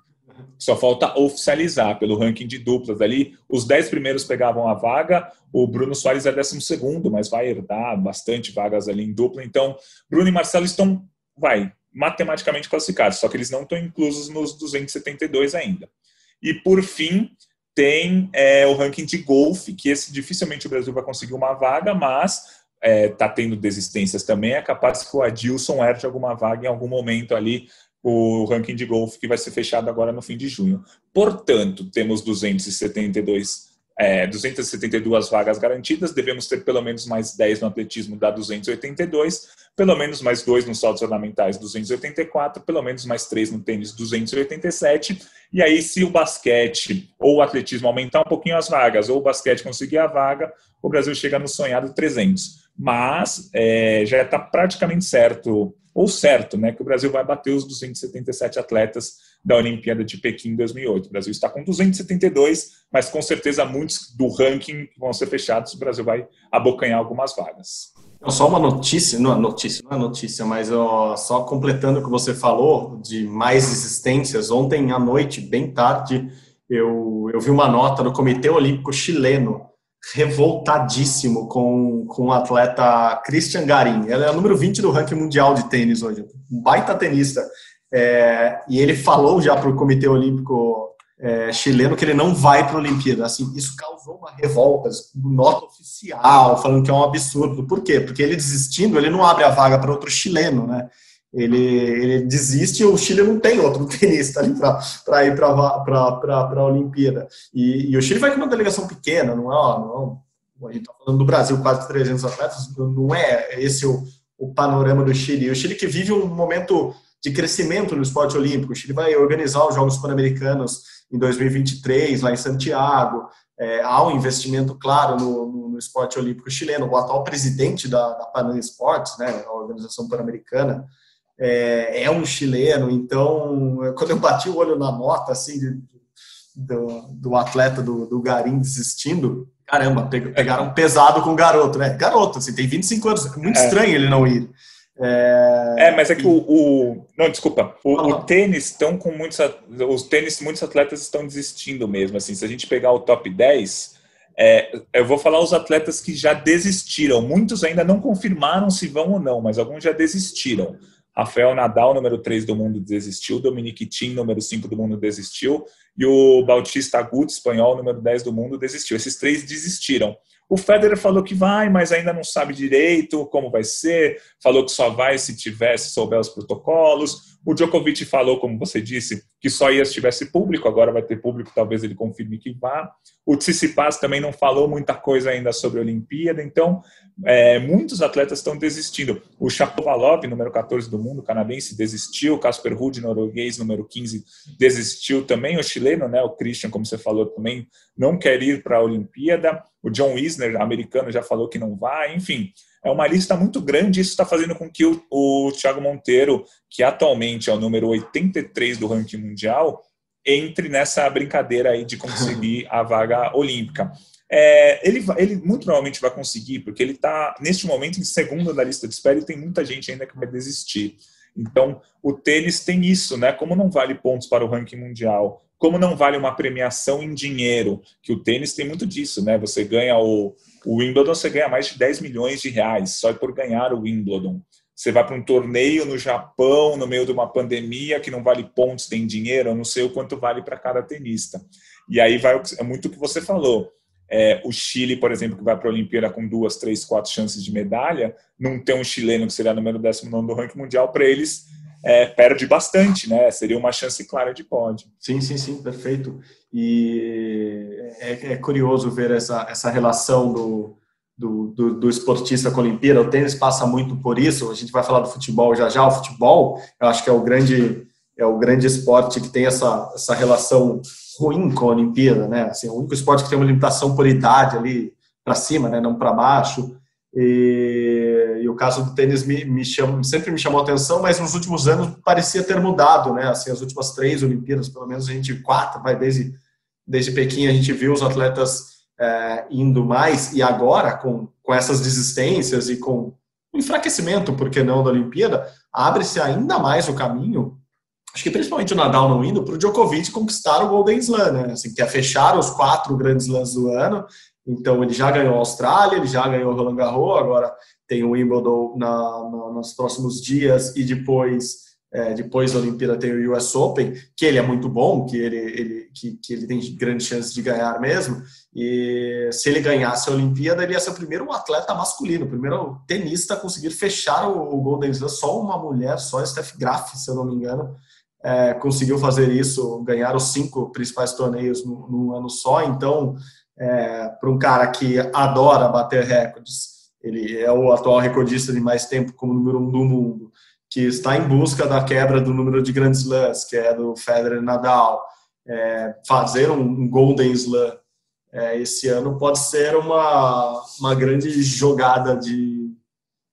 Só falta oficializar pelo ranking de duplas ali. Os dez primeiros pegavam a vaga, o Bruno Soares é décimo segundo, mas vai herdar bastante vagas ali em dupla. Então, Bruno e Marcelo estão, vai, matematicamente classificados, só que eles não estão inclusos nos 272 ainda. E por fim, tem é, o ranking de golfe, que esse dificilmente o Brasil vai conseguir uma vaga, mas está é, tendo desistências também. É capaz que o Adilson herde alguma vaga em algum momento ali, o ranking de golfe que vai ser fechado agora no fim de junho. Portanto, temos 272 é, 272 vagas garantidas, devemos ter pelo menos mais 10 no atletismo, dá 282, pelo menos mais 2 nos saltos ornamentais, 284, pelo menos mais 3 no tênis, 287. E aí, se o basquete ou o atletismo aumentar um pouquinho as vagas, ou o basquete conseguir a vaga, o Brasil chega no sonhado 300. Mas é, já está praticamente certo, ou certo, né, que o Brasil vai bater os 277 atletas da Olimpíada de Pequim 2008. O Brasil está com 272, mas com certeza muitos do ranking vão ser fechados. O Brasil vai abocanhar algumas vagas. Só uma notícia, não é notícia, não é notícia, mas ó, só completando o que você falou de mais existências, ontem à noite, bem tarde, eu, eu vi uma nota do Comitê Olímpico Chileno revoltadíssimo com, com o atleta Christian Garim. Ele é o número 20 do ranking mundial de tênis hoje, um baita tenista. É, e ele falou já para o Comitê Olímpico é, chileno que ele não vai para a Olimpíada. Assim, isso causou uma revolta, nota oficial, falando que é um absurdo. Por quê? Porque ele desistindo, ele não abre a vaga para outro chileno, né? Ele, ele desiste e o Chile não tem outro tenista ali para ir para a Olimpíada. E, e, o Chile vai com uma delegação pequena, não é? Não, a gente está falando do Brasil, quase 300 atletas, não é esse o, o panorama do Chile. E o Chile que vive um momento de crescimento no esporte olímpico. O Chile vai organizar os Jogos Pan-Americanos em 2023, lá em Santiago. É, há um investimento claro no, no, no, esporte olímpico chileno. O atual presidente da, da Panam Esportes, né, a organização pan-americana, é, é, um chileno. Então, quando eu bati o olho na nota assim, de, do, do, atleta do, do Garim desistindo, caramba, pegaram pesado com o garoto, né? Garoto, assim, tem 25 anos, é muito é. estranho ele não ir. É, é mas é que o, o, Não, desculpa. O, o tênis estão com muitos. Os tênis, muitos atletas estão desistindo mesmo. Assim, se a gente pegar o top 10, é, eu vou falar os atletas que já desistiram. Muitos ainda não confirmaram se vão ou não, mas alguns já desistiram. Rafael Nadal, número 3 do mundo, desistiu. Dominique Thiem, número 5 do mundo, desistiu. E o Bautista Agut, espanhol, número 10 do mundo, desistiu. Esses três desistiram. O Federer falou que vai, mas ainda não sabe direito como vai ser. Falou que só vai se tivesse souber os protocolos. O Djokovic falou, como você disse, que só ia se tivesse público. Agora vai ter público, talvez ele confirme que vá. O Tsitsipas também não falou muita coisa ainda sobre a Olimpíada. Então, é, muitos atletas estão desistindo. O Shapovalov, número 14 do mundo, canadense, desistiu. O Casper Ruud, norueguês, número 15, desistiu também. O chileno, né, o Christian, como você falou, também não quer ir para a Olimpíada. O John Isner, americano, já falou que não vai. Enfim, é uma lista muito grande. Isso está fazendo com que o, o Thiago Monteiro, que atualmente é o número 83 do ranking mundial, entre nessa brincadeira aí de conseguir a vaga olímpica. É, ele, ele muito provavelmente vai conseguir, porque ele está, neste momento, em segundo da lista de espera e tem muita gente ainda que vai desistir. Então, o tênis tem isso, né? Como não vale pontos para o ranking mundial, como não vale uma premiação em dinheiro, que o tênis tem muito disso, né? Você ganha o, o Wimbledon, você ganha mais de 10 milhões de reais só por ganhar o Wimbledon. Você vai para um torneio no Japão, no meio de uma pandemia, que não vale pontos, tem dinheiro, eu não sei o quanto vale para cada tenista. E aí vai, é muito o que você falou. É, o Chile, por exemplo, que vai para a Olimpíada com duas, três, quatro chances de medalha, não ter um chileno que seria número 19 do ranking mundial, para eles é, perde bastante, né? Seria uma chance clara de pódio. Sim, sim, sim, perfeito. E é, é curioso ver essa, essa relação do, do, do, do, esportista com a Olimpíada. O tênis passa muito por isso. A gente vai falar do futebol já já. O futebol, eu acho que é o grande é o grande esporte que tem essa, essa relação ruim com a Olimpíada, né? Assim, é o único esporte que tem uma limitação por idade ali para cima, né? Não para baixo. E, e, o caso do tênis me, me chama, sempre me chamou atenção, mas nos últimos anos parecia ter mudado, né? Assim, as últimas três Olimpíadas, pelo menos a gente quatro, vai desde desde Pequim a gente viu os atletas é, indo mais e agora com, com essas desistências e com o enfraquecimento, por que não, da Olimpíada, abre-se ainda mais o caminho. Acho que principalmente o Nadal não indo para o Djokovic conquistar o Golden Slam, né? Assim, que é fechar os quatro grandes slams do ano então ele já ganhou a Austrália, ele já ganhou Roland Garros, agora tem o Wimbledon na, na, nos próximos dias e depois é, depois da Olimpíada tem o US Open, que ele é muito bom, que ele, ele, que, que ele tem grandes chances de ganhar mesmo. E se ele ganhasse a Olimpíada, ele ia ser o primeiro atleta masculino, o primeiro tenista a conseguir fechar o, o Golden Slam. Só uma mulher, só Steph Graf, se eu não me engano, é, conseguiu fazer isso, ganhar os cinco principais torneios num ano só. Então, é, para um cara que adora bater recordes, ele é o atual recordista de mais tempo como número um do mundo, que está em busca da quebra do número de grandes slams, que é do Federer Nadal, é, fazer um, Golden Slam é, esse ano pode ser uma, uma grande jogada de,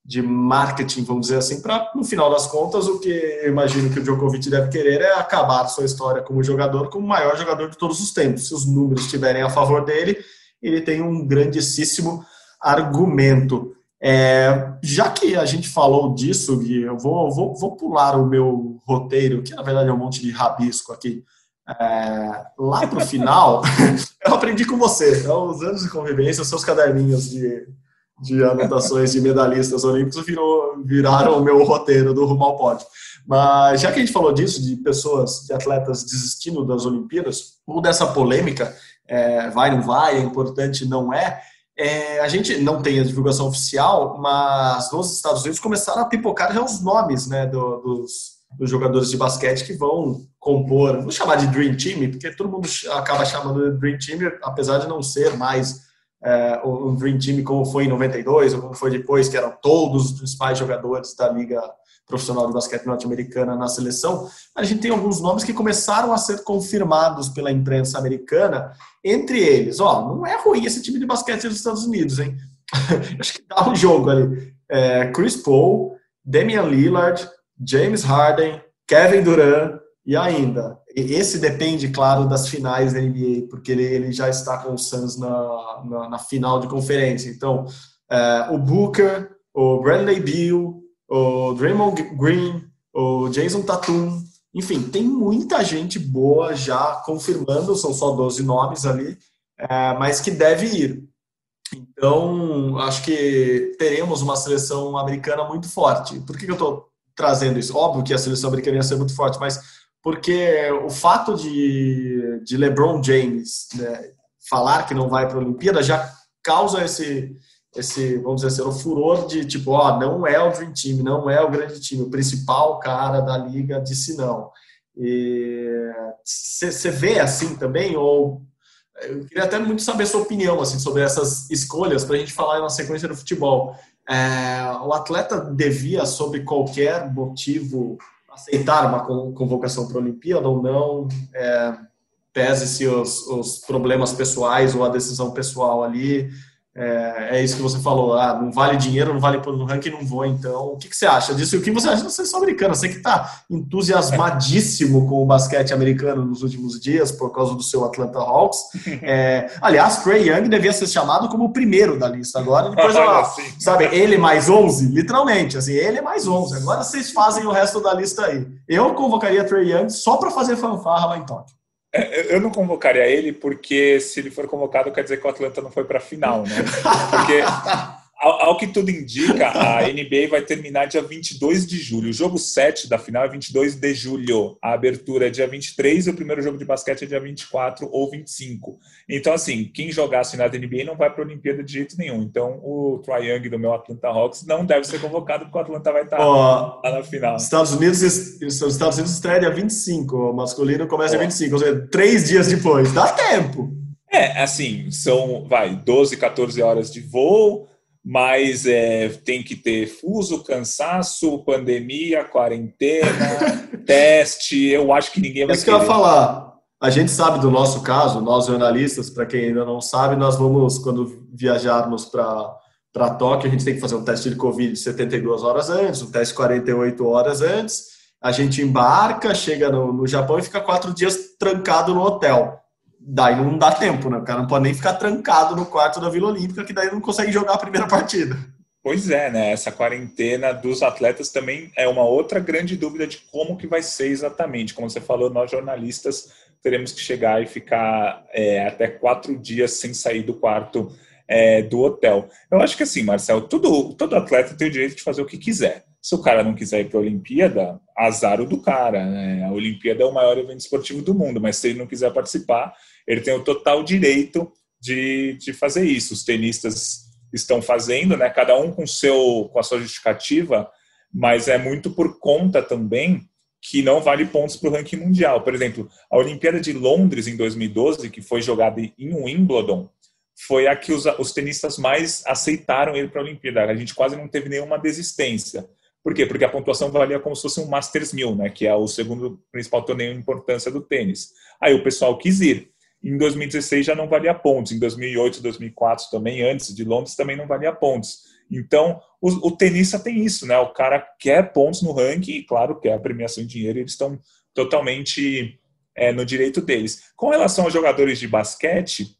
de marketing, vamos dizer assim, para, no final das contas, o que eu imagino que o Djokovic deve querer é acabar sua história como jogador, como o maior jogador de todos os tempos. Se os números estiverem a favor dele, ele tem um grandíssimo argumento. É, já que a gente falou disso, Gui, eu vou, vou, vou pular o meu roteiro, que na verdade é um monte de rabisco aqui. É, lá para o final, eu aprendi com você, é os anos de convivência, os seus caderninhos de, de anotações de medalhistas olímpicos virou, viraram o meu roteiro do Rumo ao Pódio. Mas já que a gente falou disso, de pessoas, de atletas desistindo das Olimpíadas, ou dessa polêmica, é, vai, não vai, é importante, não é, é, a gente não tem a divulgação oficial, mas nos Estados Unidos começaram a pipocar já os nomes né, do, dos, dos jogadores de basquete que vão compor, vou chamar de Dream Team, porque todo mundo acaba chamando de Dream Team, apesar de não ser mais um Dream Team como foi em 92 ou como foi depois, que eram todos os principais jogadores da liga profissional de basquete norte-americana na seleção, a gente tem alguns nomes que começaram a ser confirmados pela imprensa americana, entre eles, ó, não é ruim esse time de basquete dos Estados Unidos, hein? Acho que dá um jogo ali. É, Chris Paul, Damian Lillard, James Harden, Kevin Durant e ainda esse depende, claro, das finais da NBA, porque ele, ele já está com o Suns na, na, na final de conferência. Então, é, o Booker, o Bradley Beal, o Draymond Green, o Jason Tatum, enfim, tem muita gente boa já confirmando, são só 12 nomes ali, é, mas que deve ir. Então, acho que teremos uma seleção americana muito forte. Por que, que eu estou trazendo isso? Óbvio que a seleção americana ia ser muito forte, mas porque o fato de, de LeBron James né, falar que não vai para a Olimpíada já causa esse, esse, vamos dizer assim, o furor de tipo, ó, não é o Dream Team, não é o grande time, o principal cara da liga disse não. Você vê assim também, ou eu queria até muito saber sua opinião assim, sobre essas escolhas para a gente falar na sequência do futebol. É, o atleta devia, sob qualquer motivo, aceitar uma convocação para a Olimpíada ou não, é, pese-se os, os, problemas pessoais ou a decisão pessoal ali. É, é, isso que você falou, ah, não vale dinheiro, não vale no ranking, não vou. Então, o que, que você acha disso? E o que você acha da seleção americana? Você que está entusiasmadíssimo com o basquete americano nos últimos dias por causa do seu Atlanta Hawks. É, aliás, Trey Young devia ser chamado como o primeiro da lista agora. Depois, ó, sabe, ele mais 11, literalmente, assim, ele é mais 11. Agora vocês fazem o resto da lista aí. Eu convocaria Trey Young só para fazer fanfarra lá em Tóquio. É, eu não convocaria ele porque se ele for convocado quer dizer que o Atlanta não foi para a final, né? Porque ao, ao, que tudo indica, a NBA vai terminar dia 22 de julho. O jogo 7 da final é 22 de julho. A abertura é dia 23 e o primeiro jogo de basquete é dia 24 ou 25. Então, assim, quem jogasse na NBA não vai para a Olimpíada de jeito nenhum. Então, o Troy Young do meu Atlanta Hawks não deve ser convocado porque o Atlanta vai estar oh, lá na final. Estados Unidos, os Estados Unidos estreia dia 25. O masculino começa dia 25, ou seja, três dias depois. Dá tempo. É, assim, são, vai, 12, 14 horas de voo mas é, tem que ter fuso, cansaço, pandemia, quarentena, teste. Eu acho que ninguém vai. Isso que eu ia falar. A gente sabe do nosso caso, nós jornalistas, para quem ainda não sabe, nós vamos, quando viajarmos para para Tóquio, a gente tem que fazer um teste de Covid 72 horas antes, um teste 48 horas antes. A gente embarca, chega no, no Japão e fica quatro dias trancado no hotel daí não dá tempo, né? O cara não pode nem ficar trancado no quarto da Vila Olímpica, que daí não consegue jogar a primeira partida. Pois é, né? Essa quarentena dos atletas também é uma outra grande dúvida de como que vai ser exatamente. Como você falou, nós jornalistas teremos que chegar e ficar é, até quatro dias sem sair do quarto é, do hotel. Eu acho que assim, Marcel, todo, todo atleta tem o direito de fazer o que quiser. Se o cara não quiser ir para a Olimpíada, azar o do cara. Né? A Olimpíada é o maior evento esportivo do mundo, mas se ele não quiser participar, ele tem o total direito de, de fazer isso. Os tenistas estão fazendo, né? Cada um com seu com a sua justificativa, mas é muito por conta também que não vale pontos para o ranking mundial. Por exemplo, a Olimpíada de Londres em 2012, que foi jogada em Wimbledon, foi a que os, os tenistas mais aceitaram ele para a Olimpíada. A gente quase não teve nenhuma desistência. Por quê? Porque a pontuação valia como se fosse um Masters 1000, né, que é o segundo principal torneio de importância do tênis. Aí o pessoal quis ir. Em 2016 já não valia pontos, em 2008, 2004 também, antes de Londres, também não valia pontos. Então, o, o tenista tem isso, né? O cara quer pontos no ranking e, claro, quer a premiação em dinheiro, eles estão totalmente é, no direito deles. Com relação aos jogadores de basquete,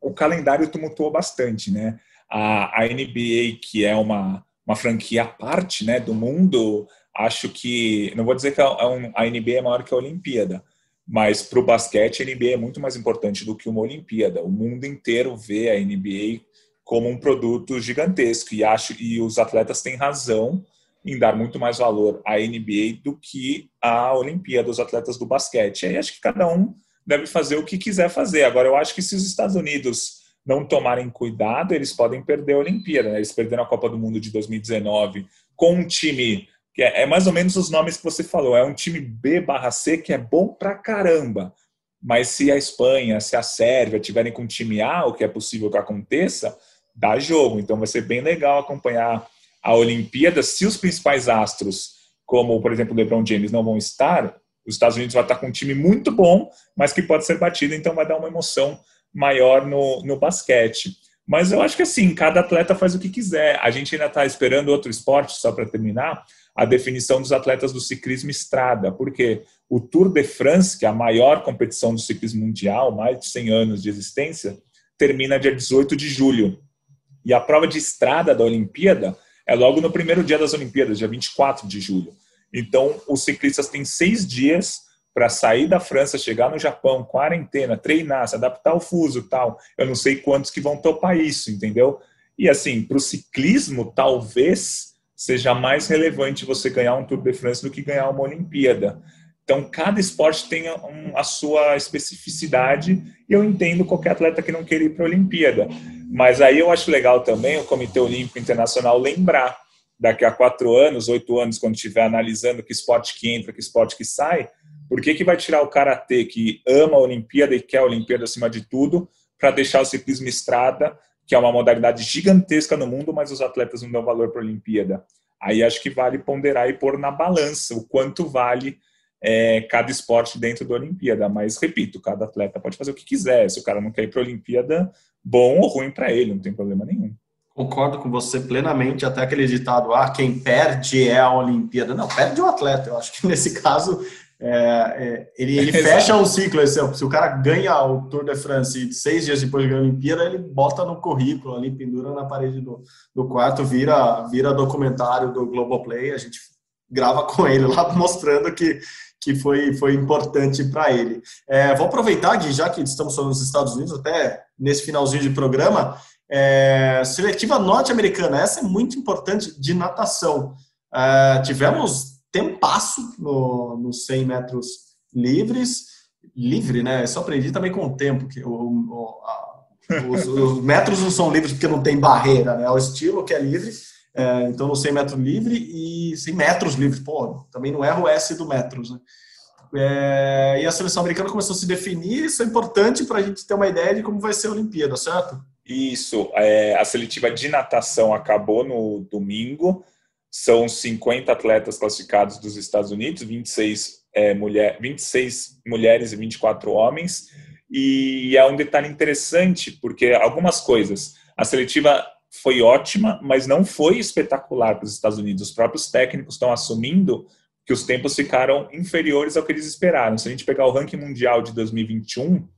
o calendário tumultuou bastante, né? A, a NBA, que é uma, uma franquia à parte né, do mundo, acho que, não vou dizer que a, a NBA é maior que a Olimpíada, mas para o basquete, a NBA é muito mais importante do que uma Olimpíada. O mundo inteiro vê a NBA como um produto gigantesco e acho e os atletas têm razão em dar muito mais valor à NBA do que à Olimpíada, os atletas do basquete. Aí acho que cada um deve fazer o que quiser fazer. Agora, eu acho que se os Estados Unidos não tomarem cuidado, eles podem perder a Olimpíada. Né? Eles perderam a Copa do Mundo de 2019 com um time que é, é, mais ou menos os nomes que você falou. É um time B barra C que é bom pra caramba. Mas se a Espanha, se a Sérvia tiverem com o time A, o que é possível que aconteça, dá jogo. Então vai ser bem legal acompanhar a Olimpíada. Se os principais astros, como por exemplo o LeBron James, não vão estar, os Estados Unidos vai estar com um time muito bom, mas que pode ser batido, então vai dar uma emoção maior no, no basquete. Mas eu acho que assim, cada atleta faz o que quiser. A gente ainda está esperando outro esporte, só para terminar, a definição dos atletas do ciclismo estrada, porque o Tour de France, que é a maior competição do ciclismo mundial, mais de 100 anos de existência, termina dia 18 de julho. E a prova de estrada da Olimpíada é logo no primeiro dia das Olimpíadas, dia 24 de julho. Então, os ciclistas têm seis dias para sair da França, chegar no Japão, quarentena, treinar, se adaptar ao fuso tal. Eu não sei quantos que vão topar isso, entendeu? E assim, para o ciclismo, talvez seja mais relevante você ganhar um Tour de France do que ganhar uma Olimpíada. Então, cada esporte tem a sua especificidade e eu entendo qualquer atleta que não queira ir para a Olimpíada. Mas aí eu acho legal também o Comitê Olímpico Internacional lembrar, daqui a quatro anos, oito anos, quando estiver analisando que esporte que entra, que esporte que sai, por que, que vai tirar o Karatê, que ama a Olimpíada e quer a Olimpíada acima de tudo, para deixar o ciclismo estrada que é uma modalidade gigantesca no mundo, mas os atletas não dão valor para a Olimpíada. Aí acho que vale ponderar e pôr na balança o quanto vale é, cada esporte dentro da Olimpíada. Mas, repito, cada atleta pode fazer o que quiser. Se o cara não quer ir para a Olimpíada, bom ou ruim para ele, não tem problema nenhum. Concordo com você plenamente, até aquele ditado, ah, quem perde é a Olimpíada. Não, perde o atleta. Eu acho que nesse caso é, é, ele, ele fecha um ciclo. Se, se, o cara ganha o Tour de France e seis dias depois ganha a Olimpíada, ele bota no currículo ali, pendura na parede do, do quarto, vira, vira documentário do Globoplay. A gente grava com ele lá mostrando que, que foi, foi importante para ele. É, vou aproveitar, Gui, já que estamos falando dos Estados Unidos, até nesse finalzinho de programa, é, seletiva norte-americana, essa é muito importante de natação. É, tivemos tempasso no, nos 100 metros livres, livre, né? Só aprendi também com o tempo, que o, o a, os, os, metros não são livres porque não tem barreira, né? É o estilo que é livre. É, então, no 100 metros livre e 100 metros livre, pô, também não erra o S do metros, né? É, e a seleção americana começou a se definir, isso é importante para a gente ter uma ideia de como vai ser a Olimpíada, certo? Isso, é, a seletiva de natação acabou no domingo, são 50 atletas classificados dos Estados Unidos, 26, é, mulher, 26 mulheres e 24 homens, e é um detalhe interessante, porque algumas coisas, a seletiva foi ótima, mas não foi espetacular para os Estados Unidos. Os próprios técnicos estão assumindo que os tempos ficaram inferiores ao que eles esperaram. Se a gente pegar o ranking mundial de 2021,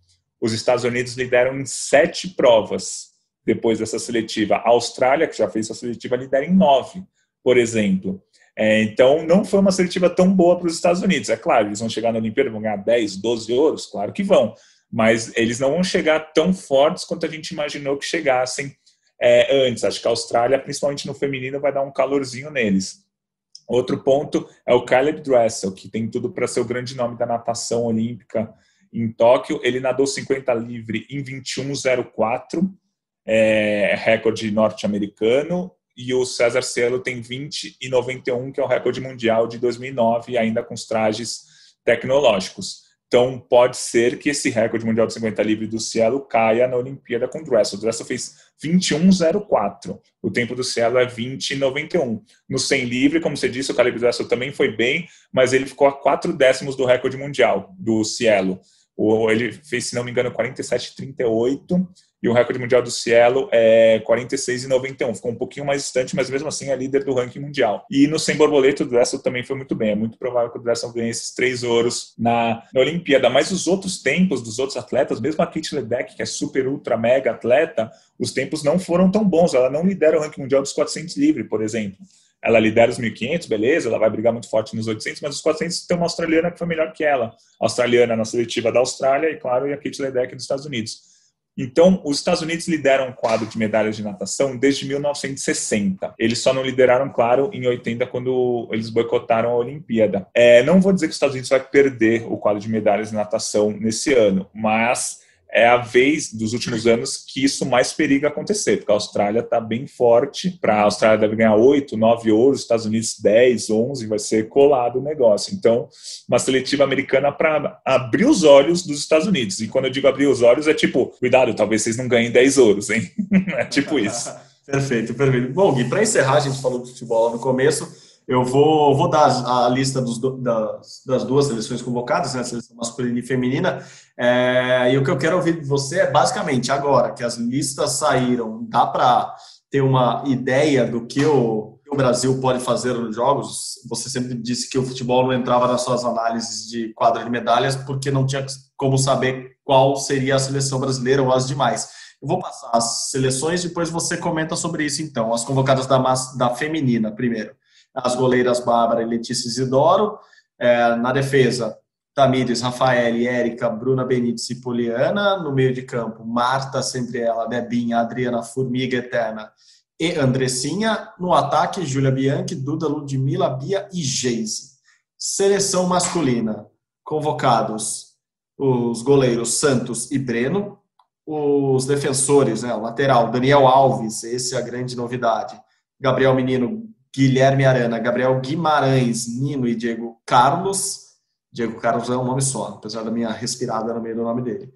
os Estados Unidos lideram em sete provas depois dessa seletiva. A Austrália, que já fez essa seletiva, lidera em nove, por exemplo. É, então, não foi uma seletiva tão boa para os Estados Unidos. É claro, eles vão chegar na Olimpíada, vão ganhar 10, 12 ouros, claro que vão. Mas eles não vão chegar tão fortes quanto a gente imaginou que chegassem é, antes. Acho que a Austrália, principalmente no feminino, vai dar um calorzinho neles. Outro ponto é o Caleb Dressel, que tem tudo para ser o grande nome da natação olímpica em Tóquio. Ele nadou 50 livre em 21,04, é, recorde norte-americano. E o César Cielo tem 20 e 91, que é o recorde mundial de 2009, ainda com os trajes tecnológicos. Então, pode ser que esse recorde mundial de 50 livre do Cielo caia na Olimpíada com o Dressel. O Dressel fez 21,04. O tempo do Cielo é 20,91. No 100 livre, como você disse, o Caleb Dressel também foi bem, mas ele ficou a 4 décimos do recorde mundial do Cielo. Ele fez, se não me engano, 47,38 e o recorde mundial do Cielo é 46,91. Ficou um pouquinho mais distante, mas mesmo assim é líder do ranking mundial. E no sem borboleta, o Dressel também foi muito bem. É muito provável que o Dressel ganhe esses três ouros na, na Olimpíada. Mas os outros tempos dos outros atletas, mesmo a Kate Ledeck, que é super, ultra, mega atleta, os tempos não foram tão bons. Ela não lidera o ranking mundial dos 400 livre, por exemplo. Ela lidera os 1.500, beleza, ela vai brigar muito forte nos 800, mas os 400 tem uma australiana que foi melhor que ela. A australiana na seletiva da Austrália e, claro, e a Kate Ledeck dos Estados Unidos. Então, os Estados Unidos lideram o quadro de medalhas de natação desde 1960. Eles só não lideraram, claro, em 80, quando eles boicotaram a Olimpíada. É, não vou dizer que os Estados Unidos vai perder o quadro de medalhas de natação nesse ano, mas é a vez dos últimos anos que isso mais periga acontecer, porque a Austrália está bem forte. Para a Austrália deve ganhar 8, 9 ouros, Estados Unidos 10, 11, vai ser colado o negócio. Então, uma seletiva americana para abrir os olhos dos Estados Unidos. E quando eu digo abrir os olhos, é tipo, cuidado, talvez vocês não ganhem 10 ouros, hein? é tipo isso. perfeito, perfeito. Bom, Gui, para encerrar, a gente falou de futebol no começo. Eu vou, vou dar a lista dos, das, das, duas seleções convocadas, né, a seleção masculina e feminina, é, e o que eu quero ouvir de você é basicamente agora que as listas saíram, dá para ter uma ideia do que o, o, Brasil pode fazer nos jogos? Você sempre disse que o futebol não entrava nas suas análises de quadra de medalhas porque não tinha como saber qual seria a seleção brasileira ou as demais. Eu vou passar as seleções, depois você comenta sobre isso então. As convocadas da, da feminina, primeiro as goleiras Bárbara e Letícia Isidoro. É, na defesa, Tamires, Rafael, Érica, Bruna Benites e Poliana. No meio de campo, Marta, sempre ela, Debinha, Adriana, Formiga Eterna e Andressinha. No ataque, Júlia Bianchi, Duda Ludmilla, Bia e Geise. Seleção masculina, convocados os goleiros Santos e Breno. Os defensores, né, o lateral, Daniel Alves, esse é a grande novidade. Gabriel Menino, Guilherme Arana, Gabriel Guimarães, Nino e Diego Carlos. Diego Carlos é um nome só, apesar da minha respirada no meio do nome dele.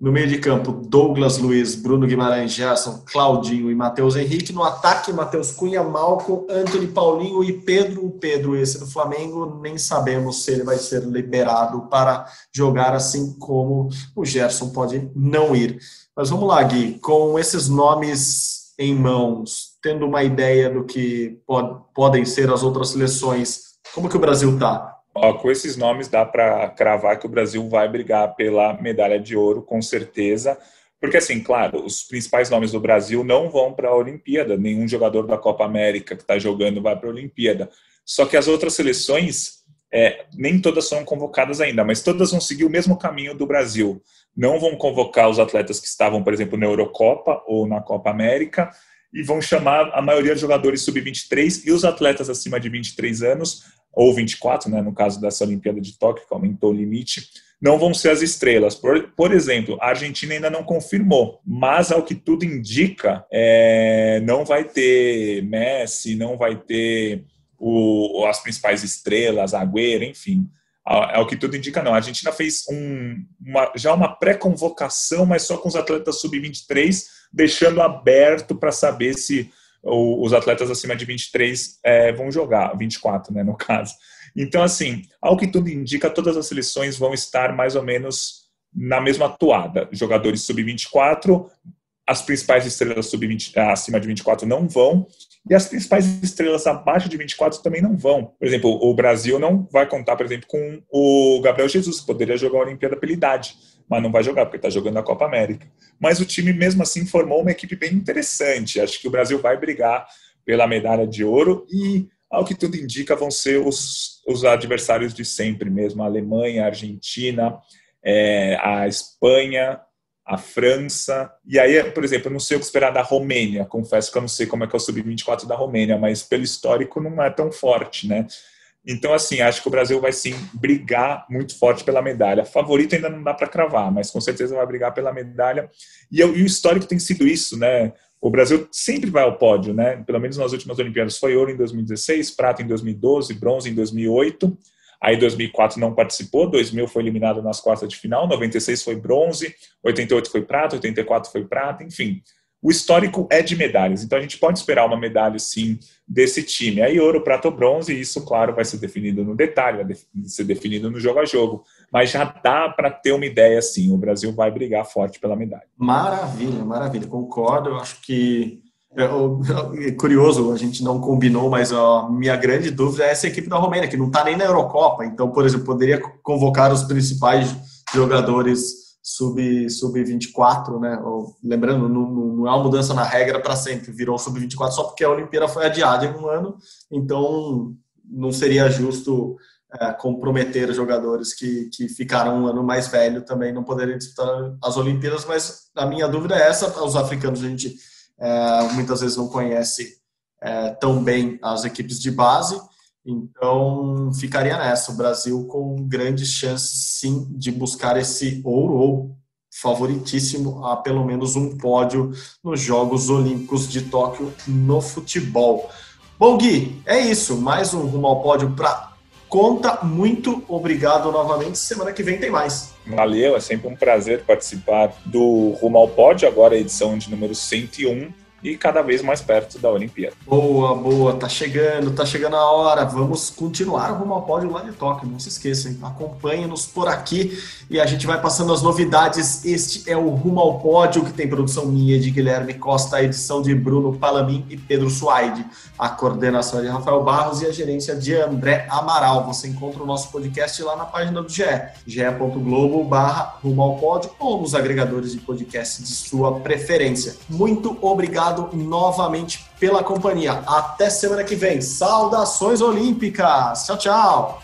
No meio de campo, Douglas Luiz, Bruno Guimarães, Gerson, Claudinho e Matheus Henrique. No ataque, Matheus Cunha, Malco, Antony Paulinho e Pedro. Pedro, esse do Flamengo, nem sabemos se ele vai ser liberado para jogar, assim como o Gerson pode não ir. Mas vamos lá, Gui, com esses nomes em mãos, tendo uma ideia do que pod, podem ser as outras seleções, como que o Brasil está? Com esses nomes dá para cravar que o Brasil vai brigar pela medalha de ouro, com certeza. Porque, assim, claro, os principais nomes do Brasil não vão para a Olimpíada. Nenhum jogador da Copa América que está jogando vai para a Olimpíada. Só que as outras seleções é, nem todas são convocadas ainda, mas todas vão seguir o mesmo caminho do Brasil. Não vão convocar os atletas que estavam, por exemplo, na Eurocopa ou na Copa América, e vão chamar a maioria dos jogadores sub-23 e os atletas acima de 23 anos, ou 24, né, no caso dessa Olimpíada de Tóquio, que aumentou o limite, não vão ser as estrelas. Por, por exemplo, a Argentina ainda não confirmou, mas ao que tudo indica, é, não vai ter Messi, não vai ter o, as principais estrelas, Agüero, enfim. Ao que tudo indica, não. A Argentina fez um, uma, já uma pré-convocação, mas só com os atletas sub-23, deixando aberto para saber se o, os atletas acima de 23 é, vão jogar, 24, né, no caso. Então, assim, ao que tudo indica, todas as seleções vão estar mais ou menos na mesma toada. Jogadores sub-24, as principais estrelas sub -20, acima de 24 não vão, e as principais estrelas abaixo de 24 também não vão. Por exemplo, o Brasil não vai contar, por exemplo, com o Gabriel Jesus, que poderia jogar a Olimpíada pela idade, mas não vai jogar, porque está jogando a Copa América. Mas o time, mesmo assim, formou uma equipe bem interessante. Acho que o Brasil vai brigar pela medalha de ouro e, ao que tudo indica, vão ser os, os adversários de sempre mesmo: a Alemanha, a Argentina, é, a Espanha, a França. E aí, por exemplo, eu não sei o que esperar da Romênia. Confesso que eu não sei como é que é o sub-24 da Romênia, mas pelo histórico não é tão forte, né? Então, assim, acho que o Brasil vai sim brigar muito forte pela medalha. Favorito ainda não dá para cravar, mas com certeza vai brigar pela medalha. E, e, o histórico tem sido isso, né? O Brasil sempre vai ao pódio, né? Pelo menos nas últimas Olimpíadas foi ouro em 2016, prata em 2012, bronze em 2008. Aí 2004 não participou, 2000 foi eliminado nas quartas de final, 96 foi bronze, 88 foi prata, 84 foi prata, enfim. O histórico é de medalhas, então a gente pode esperar uma medalha sim desse time. Aí ouro, prata ou bronze, isso, claro, vai ser definido no detalhe, vai ser definido no jogo a jogo. Mas já dá para ter uma ideia sim, o Brasil vai brigar forte pela medalha. Maravilha, maravilha, concordo. Eu acho que é, é, curioso, a gente não combinou, mas a minha grande dúvida é essa equipe da Romênia, que não está nem na Eurocopa. Então, por exemplo, poderia convocar os principais jogadores sub-24, sub né? Ou, lembrando, não, não, é uma mudança na regra para sempre, virou sub-24 só porque a Olimpíada foi adiada em um ano, então não seria justo é, comprometer jogadores que, que ficaram um ano mais velho também não poderiam disputar as Olimpíadas, mas a minha dúvida é essa, os africanos a gente é, muitas vezes não conhece é, tão bem as equipes de base, então ficaria nessa. O Brasil com grandes chances, sim, de buscar esse ouro ou favoritíssimo a pelo menos um pódio nos Jogos Olímpicos de Tóquio no futebol. Bom, Gui, é isso. Mais um rumo ao pódio para conta. Muito obrigado novamente. Semana que vem tem mais. Valeu, é sempre um prazer participar do Rumo ao agora a edição de número 101 e cada vez mais perto da Olimpíada. Boa, boa, tá chegando, tá chegando a hora. Vamos continuar rumo ao pódio lá de Tóquio, não se esqueçam, acompanhe-nos por aqui e a gente vai passando as novidades. Este é o Rumo ao Pódio, que tem produção minha de Guilherme Costa, edição de Bruno Palamin e Pedro Suaide, a coordenação de Rafael Barros e a gerência de André Amaral. Você encontra o nosso podcast lá na página do GE, ge.globo barra Rumo ao Pódio ou nos agregadores de podcast de sua preferência. Muito obrigado obrigado novamente pela companhia. Até semana que vem. Saudações olímpicas. Tchau, tchau.